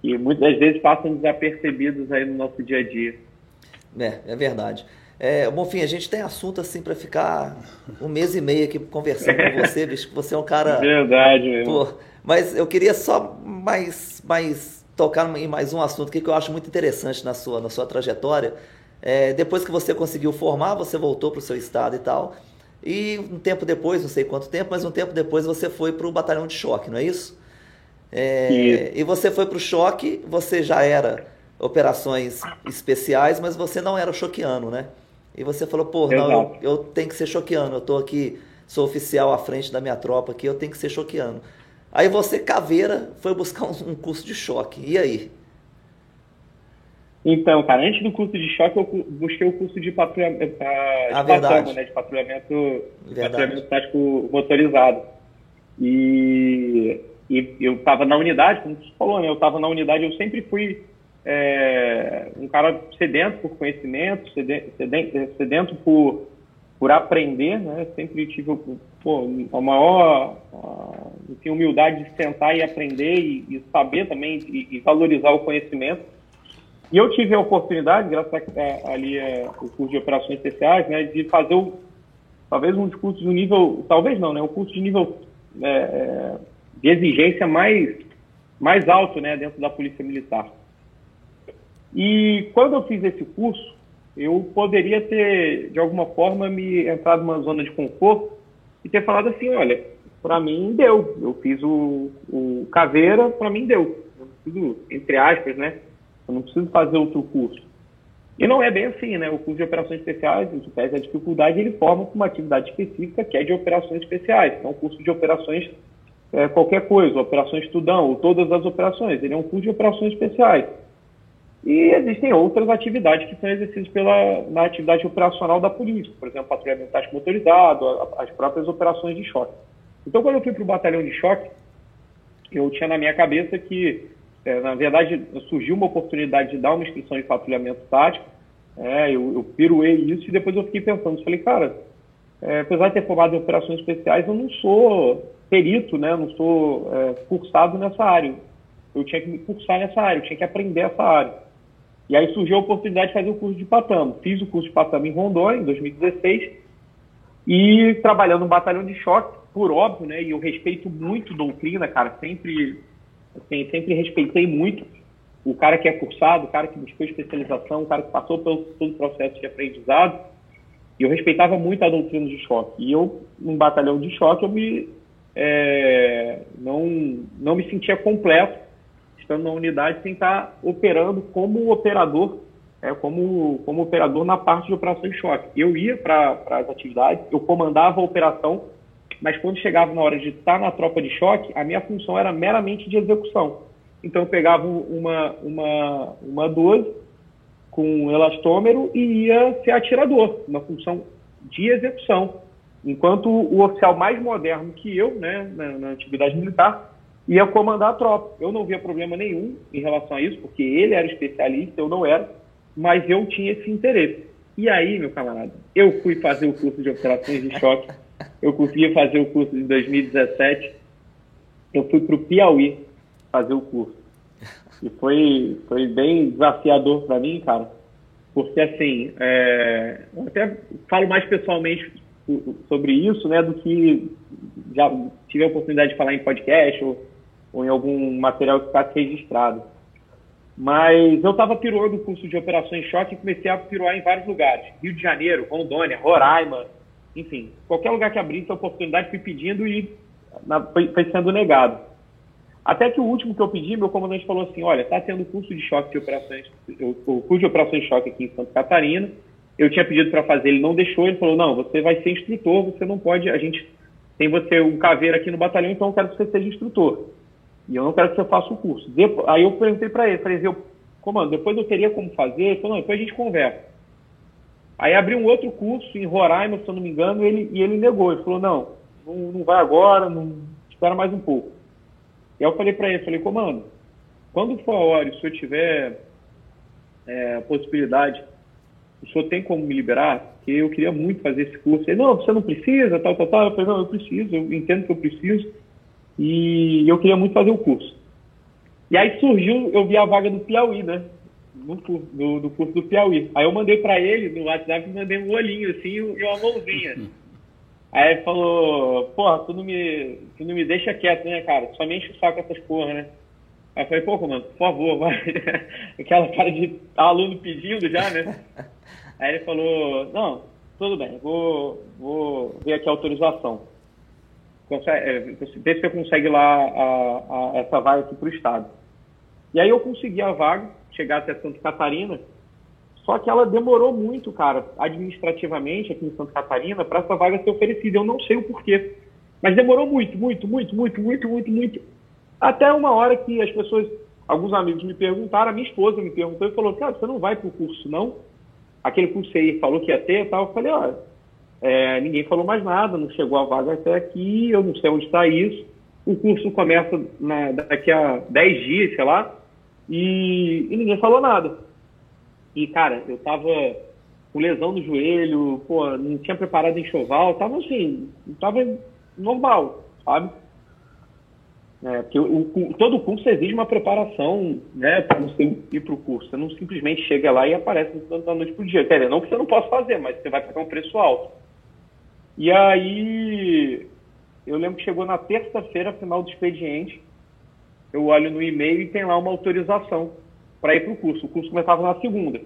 que muitas vezes passam desapercebidos aí no nosso dia a dia. É, é verdade. É, Bonfim, a gente tem assunto assim para ficar um mês e meio aqui conversando com você, visto que você é um cara. Verdade, mesmo. Pô, mas eu queria só mais, mais tocar em mais um assunto que eu acho muito interessante na sua, na sua trajetória. É, depois que você conseguiu formar, você voltou para o seu estado e tal. E um tempo depois, não sei quanto tempo, mas um tempo depois você foi para o batalhão de choque, não é isso? É, e você foi para o choque, você já era operações especiais, mas você não era choqueano, né? E você falou, pô, não, eu, eu, tenho que ser choqueano, eu estou aqui, sou oficial à frente da minha tropa aqui, eu tenho que ser choqueano. Aí você, caveira, foi buscar um, um curso de choque. E aí? Então, cara, antes do curso de choque, eu busquei o curso de patrulhamento, eh, de, ah, patrulhamento, né, de patrulhamento, patrulhamento tático motorizado. E e eu estava na unidade, como você falou, né? Eu estava na unidade, eu sempre fui é, um cara sedento por conhecimento, sedento, sedento por, por aprender, né? Sempre tive pô, a maior enfim, humildade de sentar e aprender e, e saber também e, e, valorizar o conhecimento. E eu tive a oportunidade, graças a, a, ali é, o curso de operações especiais, né, de fazer o, talvez um dos cursos de nível, talvez não, né, um curso de nível é, é de exigência mais, mais alto né, dentro da Polícia Militar. E quando eu fiz esse curso, eu poderia ter, de alguma forma, me entrado numa zona de conforto e ter falado assim, olha, para mim deu. Eu fiz o, o caveira, para mim deu. Preciso, entre aspas, né? Eu não preciso fazer outro curso. E não é bem assim, né? O curso de operações especiais, o que pese a dificuldade, ele forma uma atividade específica que é de operações especiais. Então, o curso de operações é, qualquer coisa, operações estudão, ou todas as operações. Ele é um curso de operações especiais. E existem outras atividades que são exercidas pela, na atividade operacional da polícia, por exemplo, patrulhamento tático motorizado, as próprias operações de choque. Então, quando eu fui para o batalhão de choque, eu tinha na minha cabeça que, é, na verdade, surgiu uma oportunidade de dar uma inscrição de patrulhamento tático, é, eu, eu piruei isso e depois eu fiquei pensando, falei, cara, é, apesar de ter formado em operações especiais, eu não sou perito, né? não sou é, cursado nessa área. Eu tinha que me cursar nessa área, eu tinha que aprender essa área. E aí surgiu a oportunidade de fazer o curso de Patamo. Fiz o curso de Patamo em Rondônia, em 2016, e trabalhando no batalhão de choque, por óbvio, né? E eu respeito muito doutrina, cara, sempre, assim, sempre respeitei muito o cara que é cursado, o cara que buscou especialização, o cara que passou pelo todo o processo de aprendizado. E eu respeitava muito a doutrina de choque. E eu, num batalhão de choque, eu me é, não, não me sentia completo estando na unidade sem estar operando como operador, é, como, como operador na parte de operações de choque. Eu ia para as atividades, eu comandava a operação, mas quando chegava na hora de estar na tropa de choque, a minha função era meramente de execução. Então eu pegava uma, uma, uma 12 com um elastômero e ia ser atirador, uma função de execução. Enquanto o oficial mais moderno que eu, né, na, na atividade militar, ia comandar a tropa. Eu não via problema nenhum em relação a isso, porque ele era especialista, eu não era, mas eu tinha esse interesse. E aí, meu camarada, eu fui fazer o curso de operações de choque, eu consegui fazer o curso de 2017, eu fui para o Piauí fazer o curso. E foi, foi bem desafiador para mim, cara, porque assim, é, até falo mais pessoalmente sobre isso, né, do que já tive a oportunidade de falar em podcast ou, ou em algum material que ficasse registrado. Mas eu estava piruando o curso de operações choque e comecei a piruar em vários lugares. Rio de Janeiro, Rondônia, Roraima, enfim, qualquer lugar que abrisse a oportunidade fui pedindo e na, foi, foi, sendo negado. Até que o último que eu pedi, meu comandante falou assim, olha, está tendo curso de choque de operações, o curso de operações de choque aqui em Santa Catarina, eu tinha pedido para fazer, ele não deixou, ele falou, não, você vai ser instrutor, você não pode, a gente tem você um caveiro aqui no batalhão, então eu quero que você seja instrutor. E eu não quero que você faça o curso. Aí eu perguntei para ele, falei, eu, comando, depois eu teria como fazer? Ele falou, não, depois a gente conversa. Aí abri um outro curso em Roraima, se eu não me engano, e ele, e ele negou, ele falou, não, não, não vai agora, não, espera mais um pouco. E aí eu falei para ele, falei, comando, quando for a hora, se eu tiver é, possibilidade o senhor tem como me liberar? Porque eu queria muito fazer esse curso. Ele, não, você não precisa, tal, tal, tal. Eu falei, não, eu preciso, eu entendo que eu preciso. E eu queria muito fazer o curso. E aí surgiu, eu vi a vaga do Piauí, né? No, do, do curso do Piauí. Aí eu mandei para ele no WhatsApp, mandei um olhinho assim e uma mãozinha. Aí ele falou, porra, tu não me, tu não me deixa quieto, né, cara? Só me enche o saco essas porra, né? Aí eu falei, pô, comando, por favor, vai. Aquela cara de aluno pedindo já, né? Aí ele falou, não, tudo bem, vou, vou ver aqui a autorização. Consegue, é, se você consegue lá a, a, essa vaga aqui para o Estado. E aí eu consegui a vaga, chegar até Santa Catarina, só que ela demorou muito, cara, administrativamente aqui em Santa Catarina, para essa vaga ser oferecida. Eu não sei o porquê. Mas demorou muito, muito, muito, muito, muito, muito, muito. Até uma hora que as pessoas, alguns amigos me perguntaram, a minha esposa me perguntou e falou, cara, você não vai para o curso, não? aquele curso aí falou que ia ter e tal. Eu falei, olha, é, ninguém falou mais nada, não chegou a vaga até aqui, eu não sei onde está isso. O curso começa na, daqui a 10 dias, sei lá, e, e, ninguém falou nada. E, cara, eu tava com lesão no joelho, pô, não tinha preparado enxoval, tava assim, tava normal, sabe? É, porque o, todo curso exige uma preparação né, para você ir para o curso. Você não simplesmente chega lá e aparece da noite para o dia. Quer dizer, não que você não possa fazer, mas você vai pagar um preço alto. E aí, eu lembro que chegou na terça-feira, final do expediente, eu olho no e-mail e tem lá uma autorização para ir para o curso. O curso começava na segunda.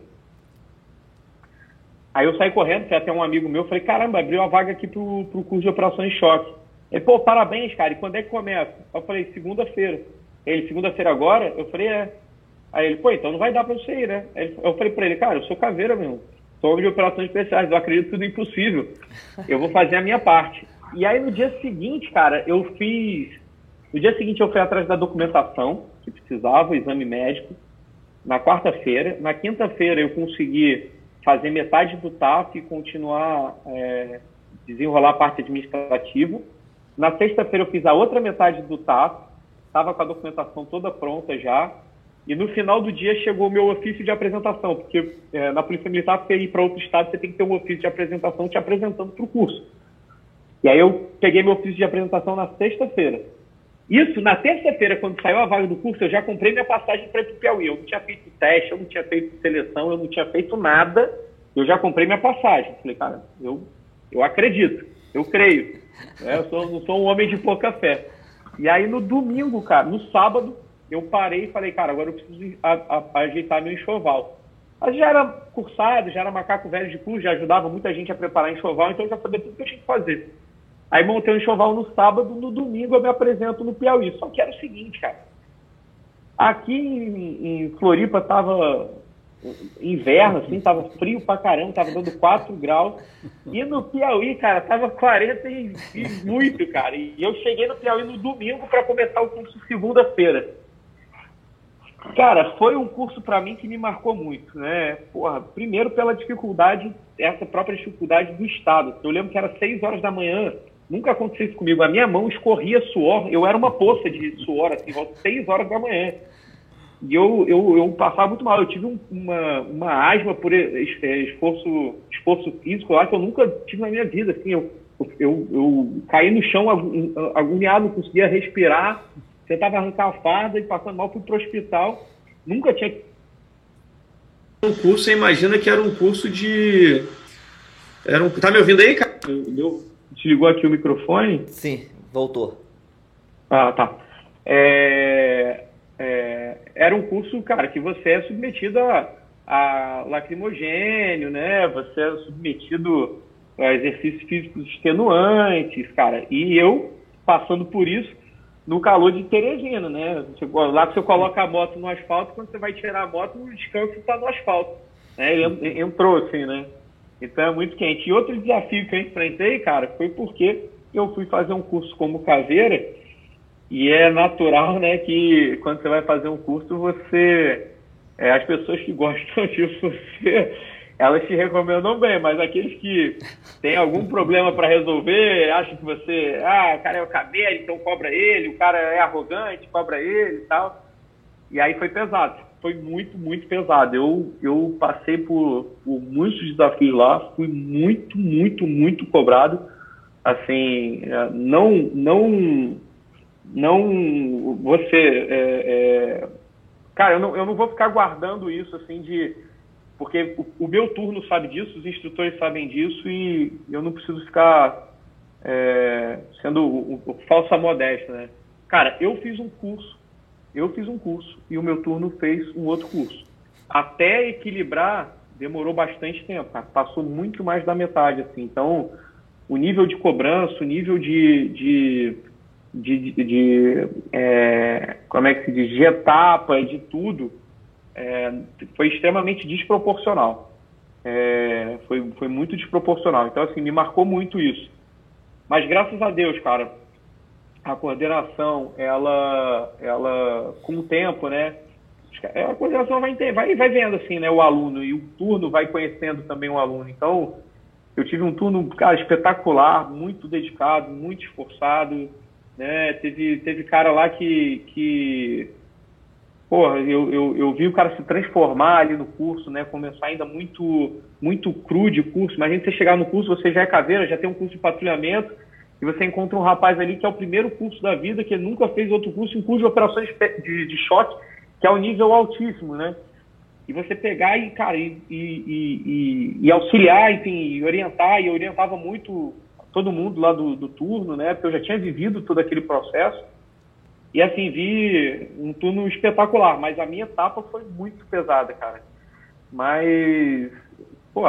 Aí eu saí correndo, fui até um amigo meu, falei, caramba, abriu a vaga aqui para o curso de operações choque. Ele, pô, parabéns, cara. E quando é que começa? Eu falei, segunda-feira. Ele, segunda-feira agora? Eu falei, é. Aí ele, pô, então não vai dar para você ir, né? eu falei para ele, cara, eu sou caveira mesmo. De operações especiais, eu acredito tudo impossível. Eu vou fazer a minha parte. E aí no dia seguinte, cara, eu fiz. No dia seguinte eu fui atrás da documentação que precisava, o exame médico, na quarta-feira. Na quinta-feira eu consegui fazer metade do TAF e continuar, é, desenrolar a parte administrativa. Na sexta-feira eu fiz a outra metade do TAF, estava com a documentação toda pronta já. E no final do dia chegou o meu ofício de apresentação, porque é, na Polícia Militar, para ir para outro estado, você tem que ter um ofício de apresentação te apresentando para o curso. E aí eu peguei meu ofício de apresentação na sexta-feira. Isso, na terça-feira, quando saiu a vaga do curso, eu já comprei minha passagem para ir para o Piauí. Eu não tinha feito teste, eu não tinha feito seleção, eu não tinha feito nada. Eu já comprei minha passagem. Falei, cara, eu, eu acredito, eu creio. Né? Eu sou, não sou um homem de pouca fé. E aí no domingo, cara, no sábado, eu parei e falei, cara, agora eu preciso a, a, ajeitar meu enxoval. Mas já era cursado, já era macaco velho de curso, já ajudava muita gente a preparar enxoval, então eu já sabia tudo que eu tinha que fazer. Aí montei um enxoval no sábado, no domingo eu me apresento no Piauí. Só que era o seguinte, cara. Aqui em, em Floripa tava inverno, assim, tava frio pra caramba, tava dando 4 graus. E no Piauí, cara, tava 40 e, e muito, cara. E eu cheguei no Piauí no domingo para começar o curso segunda-feira. Cara, foi um curso para mim que me marcou muito, né? Porra, primeiro pela dificuldade, essa própria dificuldade do Estado. Eu lembro que era 6 horas da manhã, nunca aconteceu isso comigo. A minha mão escorria suor, eu era uma poça de suor, assim, volta 6 horas da manhã. E eu, eu, eu passava muito mal. Eu tive um, uma, uma asma por é, esforço, esforço físico lá que eu nunca tive na minha vida. Assim, eu, eu, eu caí no chão agoniado, não conseguia respirar tentava arrancar a farda e passando mal, fui para o hospital. Nunca tinha. Um curso, você imagina que era um curso de. Era um... Tá me ouvindo aí, cara? Deu... Desligou aqui o microfone? Sim, voltou. Ah, tá. É... É... Era um curso, cara, que você é submetido a, a lacrimogênio, né? Você é submetido a exercícios físicos extenuantes, cara. E eu, passando por isso, no calor de Teresina, né? Lá que você coloca a moto no asfalto, quando você vai tirar a moto, o descanso está no asfalto. Né? Ele entrou assim, né? Então é muito quente. E outro desafio que eu enfrentei, cara, foi porque eu fui fazer um curso como caveira e é natural, né, que quando você vai fazer um curso, você... É, as pessoas que gostam de você elas te recomendam bem, mas aqueles que têm algum problema para resolver, acham que você, ah, o cara é o cabelo, então cobra ele, o cara é arrogante, cobra ele e tal. E aí foi pesado, foi muito, muito pesado. Eu, eu passei por, por muitos desafios lá, fui muito, muito, muito cobrado. Assim, é, não, não, não, você, é, é, cara, eu não, eu não vou ficar guardando isso assim de porque o, o, meu turno sabe disso, os instrutores sabem disso e eu não preciso ficar é, sendo o, o, falsa modéstia, né? Cara, eu fiz um curso, eu fiz um curso e o meu turno fez um outro curso. Até equilibrar demorou bastante tempo, cara. passou muito mais da metade, assim. Então, o nível de cobrança, o nível de, de, de, de, de é, como é que se diz, de etapa, de tudo, é, foi extremamente desproporcional. É, foi, foi muito desproporcional. Então, assim, me marcou muito isso. Mas graças a Deus, cara, a coordenação, ela, ela com o tempo, né? A coordenação vai, vai, vai vendo, assim, né, o aluno, e o turno vai conhecendo também o aluno. Então, eu tive um turno, cara, espetacular, muito dedicado, muito esforçado, né? Teve, teve cara lá que, que porra, eu, eu, eu vi o cara se transformar ali no curso, né? Começar ainda muito, muito cru de curso. Imagina você chegar no curso, você já é caveira, já tem um curso de patrulhamento, e você encontra um rapaz ali que é o primeiro curso da vida, que nunca fez outro curso, de operações de, de choque, que é o nível altíssimo, né? E você pegar e, cara, e, e, e, e auxiliar, enfim, e orientar, e eu orientava muito todo mundo lá do, do turno, né? Porque eu já tinha vivido todo aquele processo. E assim, vi um turno espetacular, mas a minha etapa foi muito pesada, cara. Mas, pô,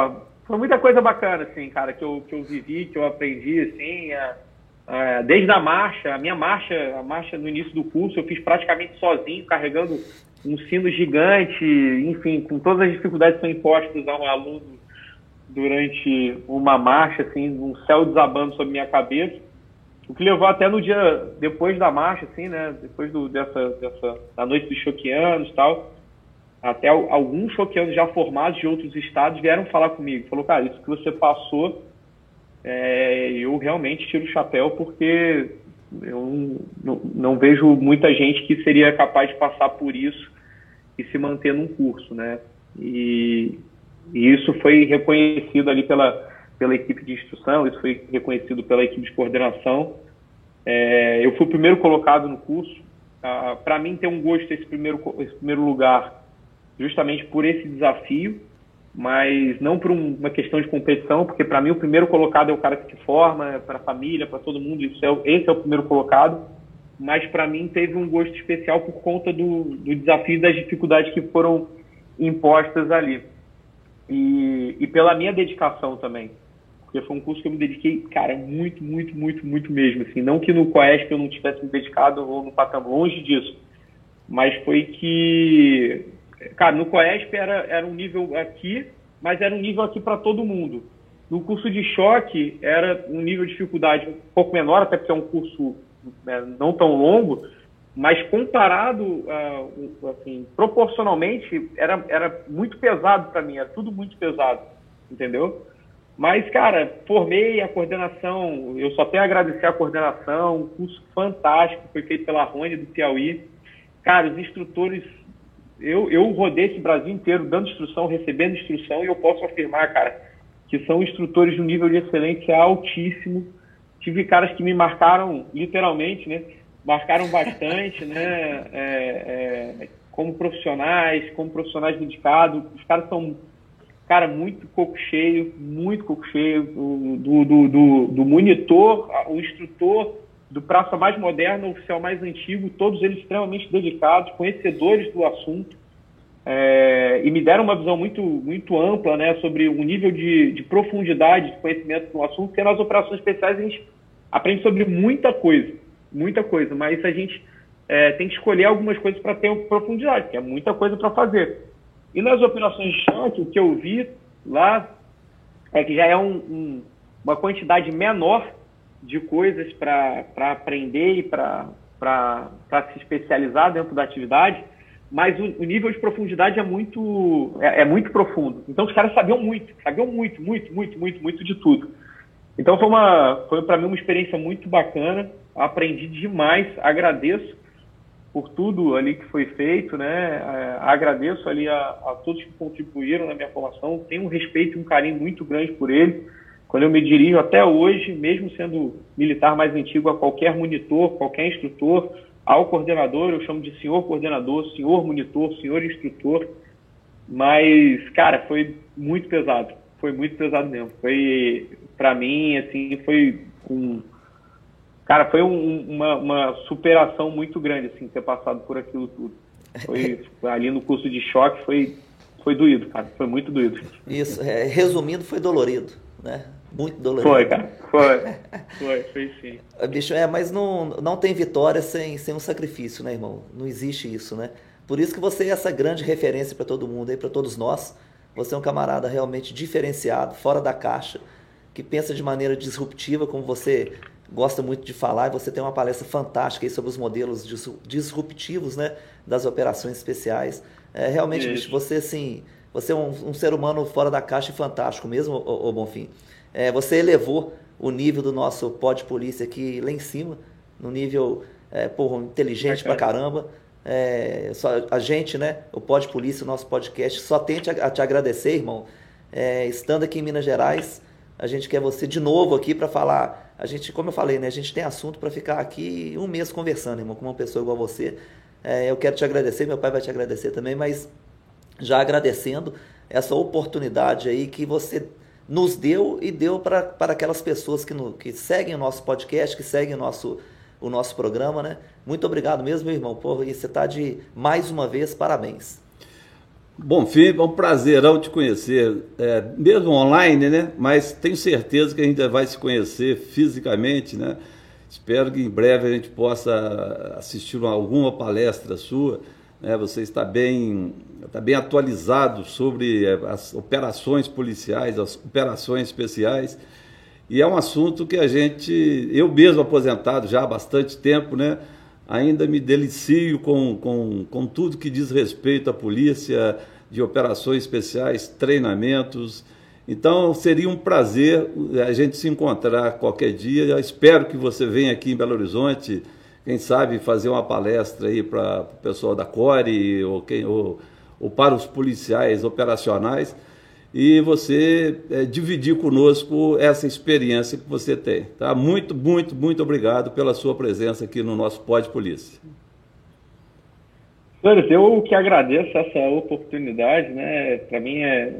foi muita coisa bacana, assim, cara, que eu, que eu vivi, que eu aprendi, assim, a, a, desde a marcha, a minha marcha, a marcha no início do curso, eu fiz praticamente sozinho, carregando um sino gigante, enfim, com todas as dificuldades que são impostas a um aluno durante uma marcha, assim, um céu desabando sobre minha cabeça. O que levou até no dia depois da marcha, assim, né? Depois do, dessa, dessa da noite dos choqueanos e tal, até alguns choqueanos já formados de outros estados vieram falar comigo. Falou, cara, isso que você passou, é, eu realmente tiro o chapéu porque eu não, não, vejo muita gente que seria capaz de passar por isso e se manter num curso, né? E, e isso foi reconhecido ali pela, pela equipe de instrução, isso foi reconhecido pela equipe de coordenação. É, eu fui o primeiro colocado no curso. Ah, Para mim, ter um gosto esse primeiro, esse primeiro lugar, justamente por esse desafio, mas não por um, uma questão de competição, porque para mim o primeiro colocado é o cara que se forma, é para a família, para todo mundo, isso é, esse é o primeiro colocado. Mas para mim teve um gosto especial por conta do, do desafio e das dificuldades que foram impostas ali. E, e pela minha dedicação também. Porque foi um curso que eu me dediquei, cara, muito, muito, muito, muito mesmo. Assim, não que no Coesp eu não tivesse me dedicado ou no Patam, longe disso. Mas foi que Cara, no Coesp era, era um nível aqui, mas era um nível aqui para todo mundo. No curso de choque era um nível de dificuldade um pouco menor, até porque é um curso né, não tão longo, mas comparado, uh, assim, proporcionalmente, era, era muito pesado para mim, era tudo muito pesado, entendeu? Mas, cara, formei a coordenação, eu só tenho a agradecer a coordenação, um curso fantástico, foi feito pela Rony do Piauí. Cara, os instrutores eu, eu rodei esse Brasil inteiro dando instrução, recebendo instrução, e eu posso afirmar, cara, que são instrutores de um nível de excelência altíssimo. Tive caras que me marcaram, literalmente, né? Marcaram bastante, né? É, é, como profissionais, como profissionais dedicados. Os caras são, cara, muito coco cheio, muito coco cheio. Do, do, do, do monitor, o instrutor, do praça mais moderno, oficial mais antigo, todos eles extremamente dedicados, conhecedores do assunto, é, e me deram uma visão muito, muito ampla né, sobre o nível de, de profundidade de conhecimento no assunto, porque nas operações especiais a gente aprende sobre muita coisa, muita coisa, mas a gente é, tem que escolher algumas coisas para ter profundidade, que é muita coisa para fazer. E nas operações de choque, o que eu vi lá é que já é um, um, uma quantidade menor de coisas para aprender e para se especializar dentro da atividade, mas o, o nível de profundidade é muito, é, é, muito profundo. Então os caras sabiam muito, sabiam muito, muito, muito, muito, muito de tudo. Então foi, uma, foi para mim uma experiência muito bacana, aprendi demais, agradeço por tudo ali que foi feito, né? É, agradeço ali a, a todos que contribuíram na minha formação, tenho um respeito e um carinho muito grande por ele quando eu me dirijo até hoje, mesmo sendo militar mais antigo, a qualquer monitor, qualquer instrutor, ao coordenador, eu chamo de senhor coordenador, senhor monitor, senhor instrutor. Mas, cara, foi muito pesado. Foi muito pesado mesmo. Foi, para mim, assim, foi um. Cara, foi um, uma, uma superação muito grande, assim, ter passado por aquilo tudo. Foi ali no curso de choque, foi, foi doído, cara. Foi muito doído. Isso, é, resumindo, foi dolorido, né? Muito dolorido. Foi, cara. Foi. Foi, foi sim. Bicho, é, mas não, não tem vitória sem, sem um sacrifício, né, irmão? Não existe isso, né? Por isso que você é essa grande referência para todo mundo aí, para todos nós. Você é um camarada realmente diferenciado, fora da caixa, que pensa de maneira disruptiva, como você gosta muito de falar, e você tem uma palestra fantástica aí sobre os modelos disruptivos, né, das operações especiais. É, realmente, bicho, você assim, você é um, um, ser humano fora da caixa e fantástico mesmo, ô, ô Bonfim. É, você elevou o nível do nosso pod polícia aqui lá em cima, no nível é, porra, inteligente pra caramba. É, só, a gente, né, o Pod Polícia, o nosso podcast, só tente a, a te agradecer, irmão. É, estando aqui em Minas Gerais, a gente quer você de novo aqui para falar. A gente, como eu falei, né, a gente tem assunto para ficar aqui um mês conversando, irmão, com uma pessoa igual você. É, eu quero te agradecer, meu pai vai te agradecer também, mas já agradecendo essa oportunidade aí que você nos deu e deu para aquelas pessoas que, no, que seguem o nosso podcast, que seguem o nosso, o nosso programa, né? Muito obrigado mesmo, meu irmão. Porra, e você está de, mais uma vez, parabéns. Bom, Felipe, é um prazerão te conhecer, é, mesmo online, né? Mas tenho certeza que a gente vai se conhecer fisicamente, né? Espero que em breve a gente possa assistir alguma palestra sua né? você está bem, está bem atualizado sobre eh, as operações policiais, as operações especiais. E é um assunto que a gente, eu mesmo aposentado já há bastante tempo, né? Ainda me delicio com, com, com tudo que diz respeito à polícia, de operações especiais, treinamentos. Então seria um prazer eh, a gente se encontrar qualquer dia. Eu espero que você venha aqui em Belo Horizonte, quem sabe fazer uma palestra aí para o pessoal da Core ou, quem, ou, ou para os policiais operacionais e você é, dividir conosco essa experiência que você tem. Tá? Muito, muito, muito obrigado pela sua presença aqui no nosso Pode Polícia. Senhores, eu que agradeço essa oportunidade, né? Para mim é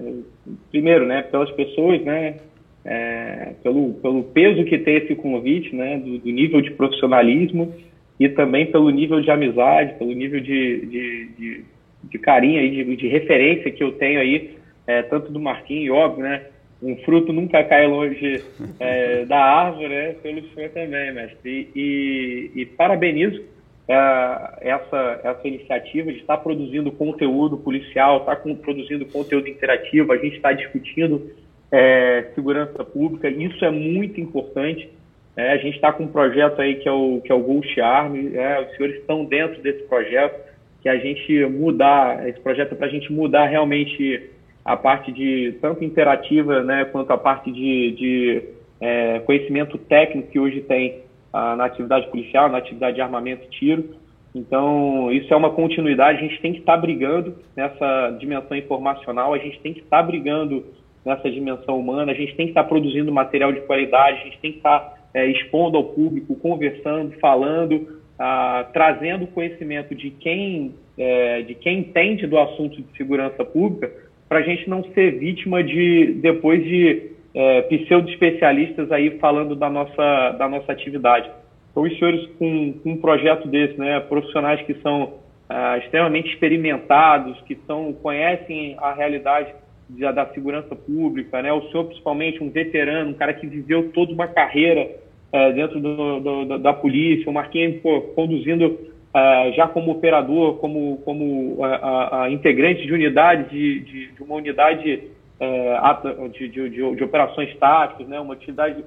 primeiro, né? Pelas pessoas, né? É, pelo, pelo peso que tem esse convite, né? Do, do, nível de profissionalismo e também pelo nível de amizade, pelo nível de, de, de, de carinho aí, de, de referência que eu tenho aí é, tanto do Marquinhos, óbvio, né? Um fruto nunca cai longe é, da árvore, né? Pelo senhor também, mestre. E, e, e parabenizo é, essa, essa iniciativa de estar produzindo conteúdo policial, estar com, produzindo conteúdo interativo, a gente está discutindo é, segurança pública, isso é muito importante. É, a gente está com um projeto aí que é o, que é o Ghost Army, é, os senhores estão dentro desse projeto, que a gente mudar, esse projeto é para a gente mudar realmente a parte de tanto interativa né, quanto a parte de, de é, conhecimento técnico que hoje tem ah, na atividade policial, na atividade de armamento e tiro. Então, isso é uma continuidade, a gente tem que estar tá brigando nessa dimensão informacional, a gente tem que estar tá brigando nessa dimensão humana, a gente tem que estar tá produzindo material de qualidade, a gente tem que estar tá, é, expondo ao público, conversando, falando, ah, trazendo conhecimento de quem, é, de quem entende do assunto de segurança pública, para a gente não ser vítima de, depois de é, pseudo-especialistas aí falando da nossa, da nossa atividade. Então, os senhores com, com um projeto desse, né, profissionais que são ah, extremamente experimentados, que são, conhecem a realidade da, da, segurança pública, né, o senhor principalmente um veterano, um cara que viveu toda uma carreira é, dentro do, do, da polícia, o Marquinhos pô, conduzindo uh, já como operador, como, como uh, uh, integrante de unidade, de, de, de uma unidade uh, de, de, operações táticas, né, uma,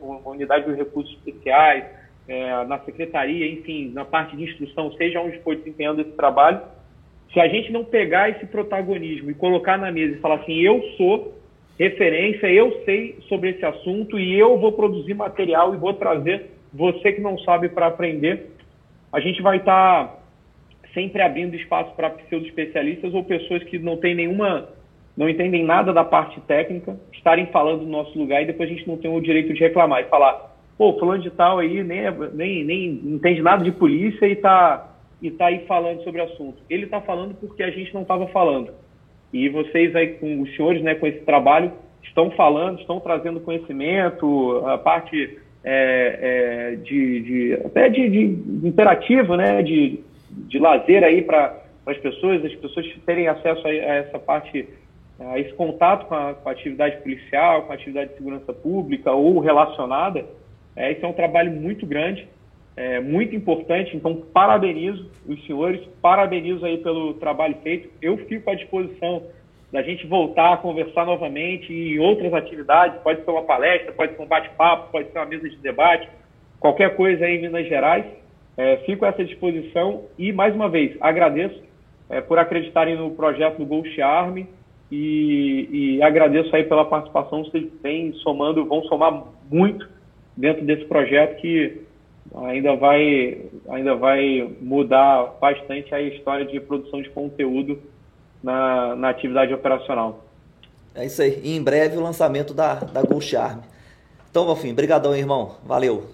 uma unidade de recursos especiais, uh, na secretaria, enfim, na parte de instrução, seja onde for desempenhando esse trabalho, se a gente não pegar esse protagonismo e colocar na mesa e falar assim, eu sou referência, eu sei sobre esse assunto e eu vou produzir material e vou trazer você que não sabe para aprender, a gente vai estar tá sempre abrindo espaço para pseudo-especialistas ou pessoas que não têm nenhuma, não entendem nada da parte técnica, estarem falando no nosso lugar e depois a gente não tem o direito de reclamar e falar, pô, fulano de tal aí nem, é, nem, nem entende nada de polícia e está e tá aí falando sobre o assunto. Ele está falando porque a gente não estava falando. E vocês aí, com os senhores, né, com esse trabalho, estão falando, estão trazendo conhecimento, a parte é, é, de, de, até de, de, imperativo, né, de, de lazer aí para as pessoas, as pessoas terem acesso a, a, essa parte, a esse contato com a, com a, atividade policial, com a atividade de segurança pública ou relacionada. É, esse é um trabalho muito grande, é, muito importante. Então, parabenizo os senhores, parabenizo aí pelo trabalho feito. Eu fico à disposição da gente voltar a conversar novamente em outras atividades, pode ser uma palestra, pode ser um bate-papo, pode ser uma mesa de debate, qualquer coisa aí em Minas Gerais. É, fico à essa disposição e, mais uma vez, agradeço é, por acreditarem no projeto do Ghost Army e, e, agradeço aí pela participação. Vocês vêm somando, vão somar muito dentro desse projeto que ainda vai, ainda vai mudar bastante a história de produção de conteúdo na, na atividade operacional. É isso aí. E em breve o lançamento da, da Arm. Então, Valfim, brigadão, irmão. Valeu.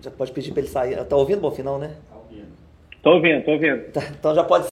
Já pode pedir para ele sair. Tá ouvindo, bom final, né? Tá ouvindo. Tô ouvindo, tô ouvindo. Tá, então já pode